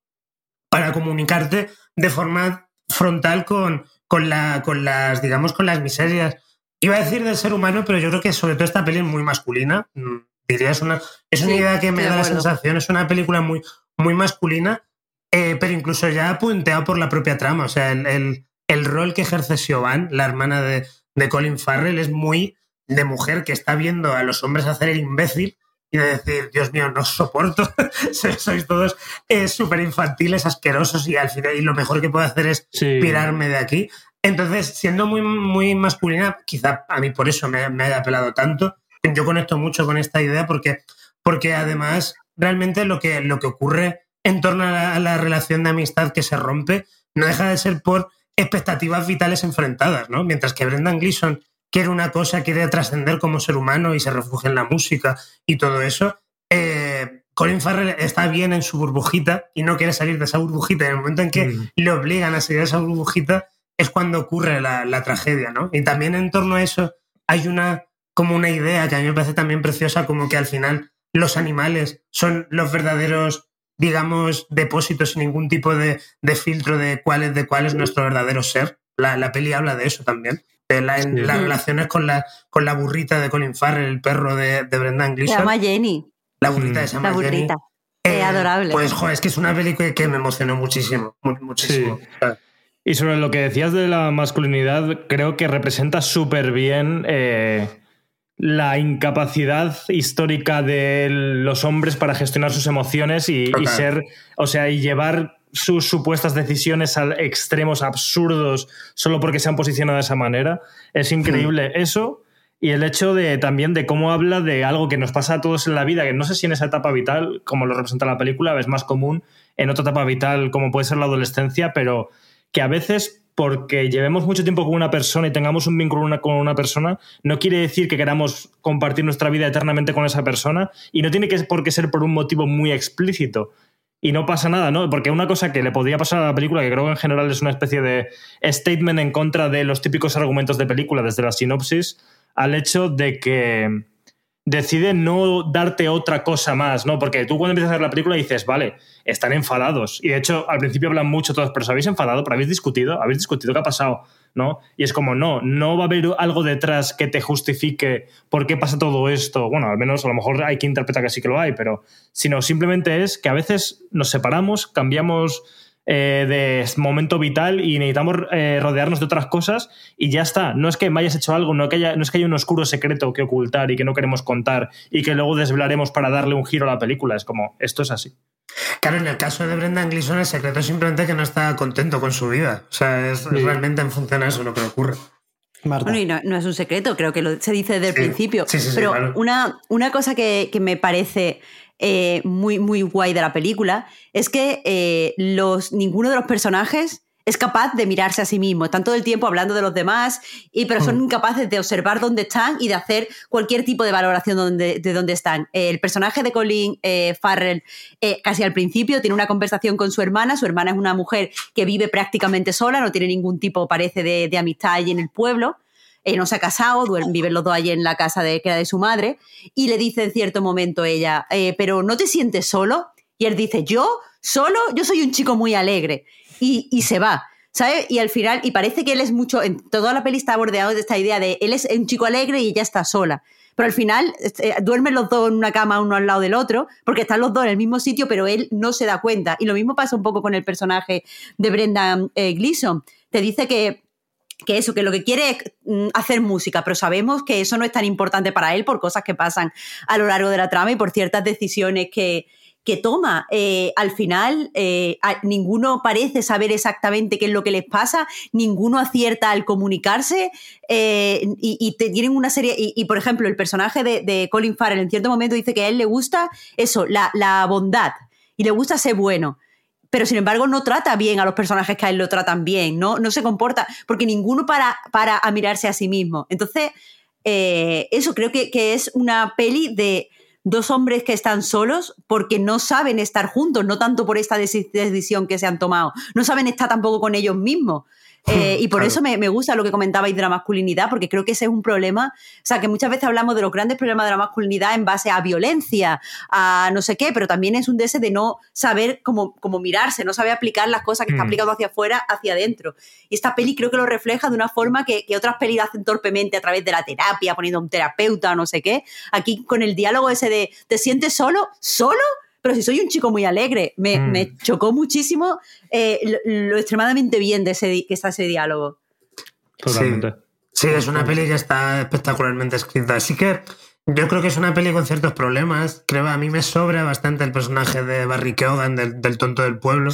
para comunicarte de forma frontal con, con, la, con las, digamos, con las miserias. Iba a decir del ser humano, pero yo creo que sobre todo esta peli es muy masculina. Diría, es una, es una sí, idea que me da la sensación, es una película muy, muy masculina, eh, pero incluso ya punteado por la propia trama. O sea, el, el, el rol que ejerce Siobhan, la hermana de, de Colin Farrell es muy de mujer que está viendo a los hombres hacer el imbécil y de decir, Dios mío, no os soporto, sois todos eh, súper infantiles, asquerosos y al final y lo mejor que puedo hacer es sí. pirarme de aquí. Entonces, siendo muy, muy masculina, quizá a mí por eso me, me, haya apelado tanto. Yo conecto mucho con esta idea porque, porque además realmente lo que, lo que ocurre en torno a la, a la relación de amistad que se rompe no deja de ser por expectativas vitales enfrentadas, ¿no? Mientras que Brendan Gleeson quiere una cosa, quiere trascender como ser humano y se refugia en la música y todo eso, eh, Colin Farrell está bien en su burbujita y no quiere salir de esa burbujita. En el momento en que mm. le obligan a salir de esa burbujita es cuando ocurre la, la, tragedia, ¿no? Y también en torno a eso hay una como una idea que a mí me parece también preciosa, como que al final los animales son los verdaderos digamos, depósitos sin ningún tipo de, de, filtro de cuál es, de cuál es nuestro verdadero ser. La, la peli habla de eso también. De la, en, sí. las relaciones con la, con la burrita de Colin Farrell, el perro de, de Brendan Gleeson. Se llama Jenny. La burrita de se llama La burrita. Jenny. Eh, adorable. Pues, joder, es que es una película que me emocionó muchísimo. Muchísimo. Sí. Y sobre lo que decías de la masculinidad, creo que representa súper bien eh, la incapacidad histórica de los hombres para gestionar sus emociones y, y, ser, o sea, y llevar sus supuestas decisiones a extremos absurdos solo porque se han posicionado de esa manera. Es increíble sí. eso y el hecho de también de cómo habla de algo que nos pasa a todos en la vida, que no sé si en esa etapa vital, como lo representa la película, es más común en otra etapa vital como puede ser la adolescencia, pero que a veces porque llevemos mucho tiempo con una persona y tengamos un vínculo una, con una persona, no quiere decir que queramos compartir nuestra vida eternamente con esa persona y no tiene que por qué ser por un motivo muy explícito. Y no pasa nada, ¿no? Porque una cosa que le podría pasar a la película, que creo que en general es una especie de statement en contra de los típicos argumentos de película, desde la sinopsis, al hecho de que decide no darte otra cosa más, ¿no? Porque tú cuando empiezas a ver la película dices, vale, están enfadados. Y de hecho, al principio hablan mucho todos, pero ¿os habéis enfadado? ¿Pero habéis discutido? ¿Habéis discutido qué ha pasado? ¿No? Y es como, no, no va a haber algo detrás que te justifique por qué pasa todo esto. Bueno, al menos a lo mejor hay que interpretar que sí que lo hay, pero sino simplemente es que a veces nos separamos, cambiamos eh, de momento vital y necesitamos eh, rodearnos de otras cosas y ya está. No es que me hayas hecho algo, no, que haya, no es que haya un oscuro secreto que ocultar y que no queremos contar y que luego desvelaremos para darle un giro a la película. Es como, esto es así. Claro, en el caso de Brendan Gleeson el secreto es simplemente que no está contento con su vida. O sea, es, sí. realmente en función a eso lo que ocurre. Marta. Bueno, y no, no, es un secreto, creo que lo, se dice desde el sí. principio. Sí, pero claro. una, una cosa que, que me parece eh, muy, muy guay de la película es que eh, los, ninguno de los personajes es capaz de mirarse a sí mismo. Están todo el tiempo hablando de los demás, y, pero son mm. incapaces de observar dónde están y de hacer cualquier tipo de valoración donde, de dónde están. Eh, el personaje de Colin eh, Farrell, eh, casi al principio, tiene una conversación con su hermana. Su hermana es una mujer que vive prácticamente sola, no tiene ningún tipo, parece, de, de amistad allí en el pueblo. Eh, no se ha casado, viven los dos allí en la casa de, que era de su madre, y le dice en cierto momento ella, pero ¿no te sientes solo? Y él dice, yo, solo, yo soy un chico muy alegre, y, se va. ¿sabes? Y al final, y parece que él es mucho, en toda la peli está bordeado de esta idea de él es un chico alegre y ella está sola. Pero al final eh, duermen los dos en una cama uno al lado del otro, porque están los dos en el mismo sitio, pero él no se da cuenta. Y lo mismo pasa un poco con el personaje de Brenda eh. Te dice que que eso, que lo que quiere es mm, hacer música, pero sabemos que eso no es tan importante para él por cosas que pasan a lo largo de la trama y por ciertas decisiones que, que toma. Eh, al final, eh, ninguno parece saber exactamente qué es lo que les pasa, ninguno acierta al comunicarse eh, y, te- tienen una serie. Y, por ejemplo, el personaje de, Colin Farrell en cierto momento dice que a él le gusta eso, la, bondad y le gusta ser bueno. Pero sin embargo no trata bien a los personajes que a él lo tratan bien, no, no se comporta, porque ninguno para, para a mirarse a sí mismo. Entonces, eso creo que, que es una peli de dos hombres que están solos porque no saben estar juntos, no tanto por esta deci- decisión que se han tomado, no saben estar tampoco con ellos mismos. Eh, y por Claro. eso me, me gusta lo que comentabais de la masculinidad, porque creo que ese es un problema. O sea, que muchas veces hablamos de los grandes problemas de la masculinidad en base a violencia, a no sé qué, pero también es un de ese de no saber cómo, cómo mirarse, no saber aplicar las cosas que está Mm. aplicando hacia afuera, hacia adentro. Y esta peli creo que lo refleja de una forma que, que otras pelis hacen torpemente a través de la terapia, poniendo a un terapeuta, no sé qué. Aquí con el diálogo ese de, ¿te sientes solo? ¿Solo? Pero si soy un chico muy alegre, me, Mm. me chocó muchísimo eh, lo, lo extremadamente bien de ese, que está ese diálogo. Totalmente. Sí, es una peli que está espectacularmente escrita. Así que yo creo que es una peli con ciertos problemas. Creo a mí me sobra bastante el personaje de Barry Keoghan, del, del tonto del pueblo.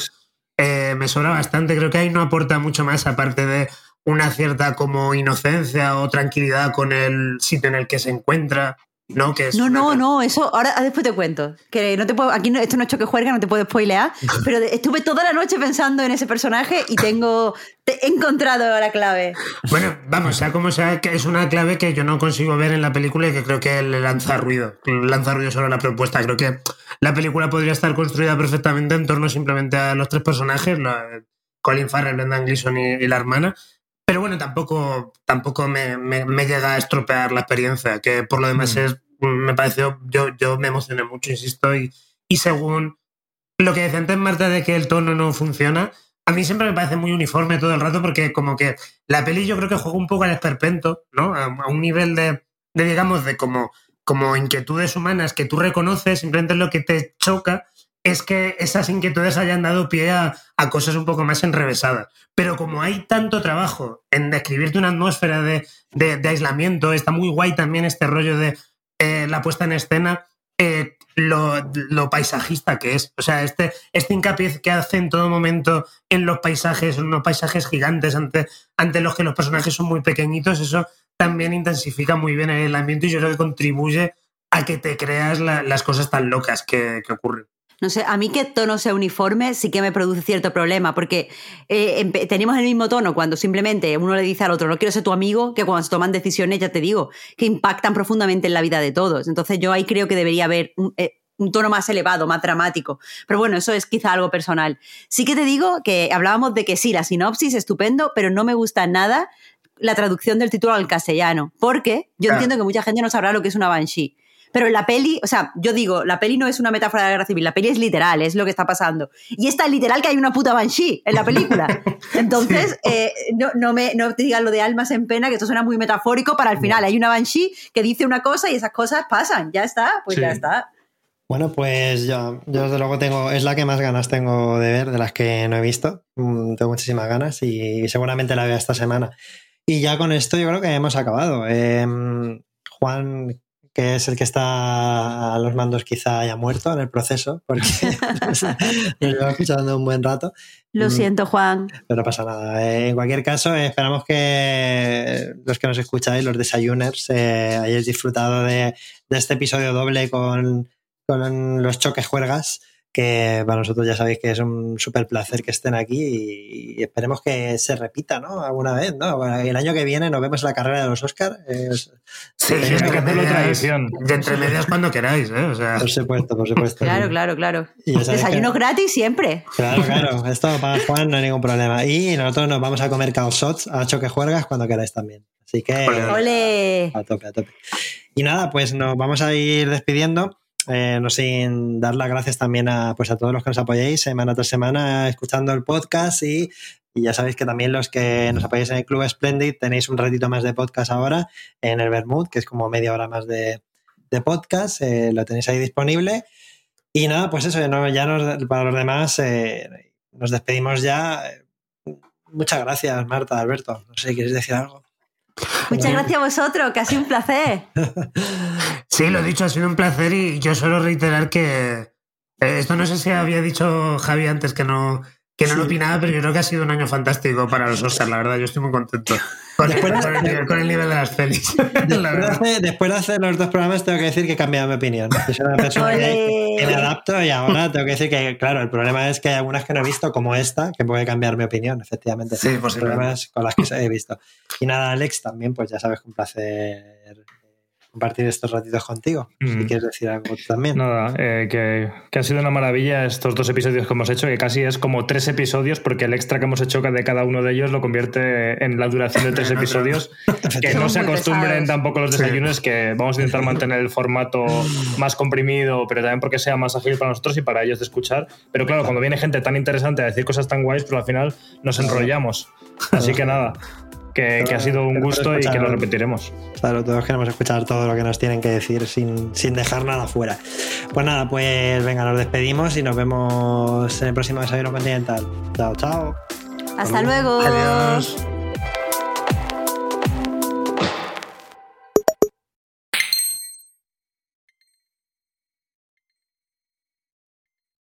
Eh, me sobra bastante. Creo que ahí no aporta mucho más, aparte de una cierta como inocencia o tranquilidad con el sitio en el que se encuentra. ¿No? Que es No, no, no, eso ahora ah, después te cuento. Que no te puedo, aquí no- esto no es choque juerga, no te puedo spoilear, pero estuve toda la noche pensando en ese personaje y tengo te- he encontrado la clave. Bueno, vamos, sea como sea, que es una clave que yo no consigo ver en la película y que creo que le lanza ruido. Lanza ruido sobre la propuesta. Creo que la película podría estar construida perfectamente en torno simplemente a los tres personajes, la- Colin Farrell, Brendan Gleeson y, y la hermana. Pero bueno, tampoco, tampoco me, me- me llega a estropear la experiencia, que por lo demás es, me pareció, yo, yo me emocioné mucho, insisto, y, y según lo que decía antes Marta de que el tono no funciona, a mí siempre me parece muy uniforme todo el rato porque como que la peli yo creo que juega un poco al esperpento, ¿no? A, a un nivel de, de, digamos, de como, como inquietudes humanas que tú reconoces, simplemente lo que te choca es que esas inquietudes hayan dado pie a, cosas un poco más enrevesadas. Pero como hay tanto trabajo en describirte una atmósfera de, aislamiento, está muy guay también este rollo de eh, la puesta en escena, eh, lo, paisajista que es. O sea, este, este hincapié que hace en todo momento en los paisajes, en unos paisajes gigantes ante, los que los personajes son muy pequeñitos, eso también intensifica muy bien el ambiente y yo creo que contribuye a que te creas la- las cosas tan locas que ocurren. No sé, a mí que el tono sea uniforme sí que me produce cierto problema, porque eh, tenemos el mismo tono cuando simplemente uno le dice al otro, no quiero ser tu amigo, que cuando se toman decisiones, ya te digo, que impactan profundamente en la vida de todos. Entonces yo ahí creo que debería haber un, eh, un tono más elevado, más dramático. Pero bueno, eso es quizá algo personal. Sí que te digo que hablábamos de que sí, la sinopsis, estupendo, pero no me gusta nada la traducción del título al castellano, porque yo entiendo que mucha gente no sabrá lo que es una banshee. Pero la peli, o sea, yo digo, la peli no es una metáfora de la guerra civil, la peli es literal, es lo que está pasando. Y es tan literal que hay una puta banshee en la película. Entonces, eh, no, no, me, no te digas lo de almas en pena, que esto suena muy metafórico, para al final hay una banshee que dice una cosa y esas cosas pasan, ya está, pues Sí. ya está. Bueno, pues yo, yo desde luego tengo, es la que más ganas tengo de ver, de las que no he visto. Mm, Tengo muchísimas ganas y seguramente la veo esta semana. Y ya con esto yo creo que hemos acabado. Em, Juan, que es el que está a los mandos, quizá haya muerto en el proceso, porque nos lleva escuchando un buen rato. Lo Mm. siento, Juan. Pero no pasa nada. En cualquier caso, esperamos que los que nos escucháis, los desayuners, eh, hayáis disfrutado de, de este episodio doble con, con los choques juergas, que para nosotros ya sabéis que es un súper placer que estén aquí y, y esperemos que se repita, ¿no? Alguna vez, ¿no? Bueno, El año que viene nos vemos en la carrera de los Oscars. Sí, Hay y que hacerlo tradición. y entre medias cuando queráis, ¿eh? O sea, por supuesto, por supuesto. Claro, claro, claro. Desayuno que- gratis siempre. Claro, claro. Esto para Juan no hay ningún problema. Y nosotros nos vamos a comer calzots a choque juergas cuando queráis también. Así que. ¡Ole! a tope, a tope. Y nada, pues nos vamos a ir despidiendo. Eh, no sin dar las gracias también a, pues a todos los que nos apoyáis semana tras semana escuchando el podcast y, ya sabéis que también los que nos apoyáis en el Club Splendid tenéis un ratito más de podcast ahora en el Bermud, que es como media hora más de, de podcast, eh, lo tenéis ahí disponible. Y nada, pues eso, ya nos, para los demás eh, nos despedimos ya. Muchas gracias, Marta, Alberto. No sé si queréis decir algo. Muchas gracias a vosotros, que ha sido un placer. Sí, lo dicho, ha sido un placer y yo suelo reiterar que eh, esto no sé si había dicho Javi antes que no, que no lo opinaba, pero yo creo que ha sido un año fantástico para los Oscars, la verdad, yo estoy muy contento con, el, Después de- con el nivel, con el nivel de las pelis. la Después de, verdad. hacer, después de hacer los dos programas tengo que decir que he cambiado mi opinión. Yo soy una persona que, que me adapto y ahora tengo que decir que, claro, el problema es que hay algunas que no he visto, como esta, que puede cambiar mi opinión, efectivamente. Sí, El posiblemente. problema es con las que he visto. Y nada, Alex, también, pues ya sabes, un placer compartir estos ratitos contigo. Si Mm. quieres decir algo también. Nada, eh, que, que ha sido una maravilla estos dos episodios que hemos hecho, que casi es como tres episodios, porque el extra que hemos hecho de cada uno de ellos lo convierte en la duración de tres episodios. que no se acostumbren pesados. tampoco los Sí. desayunos, que vamos a intentar mantener el formato más comprimido, pero también porque sea más ágil para nosotros y para ellos de escuchar. Pero claro, cuando viene gente tan interesante a decir cosas tan guays, pues al final nos enrollamos. Así que nada, que, que ha sido un gusto y que lo repetiremos. Claro, todos queremos escuchar todo lo que nos tienen que decir sin, sin dejar nada fuera. Pues nada, pues venga, nos despedimos y nos vemos en el próximo desayuno continental. Chao, chao. Hasta luego. Adiós.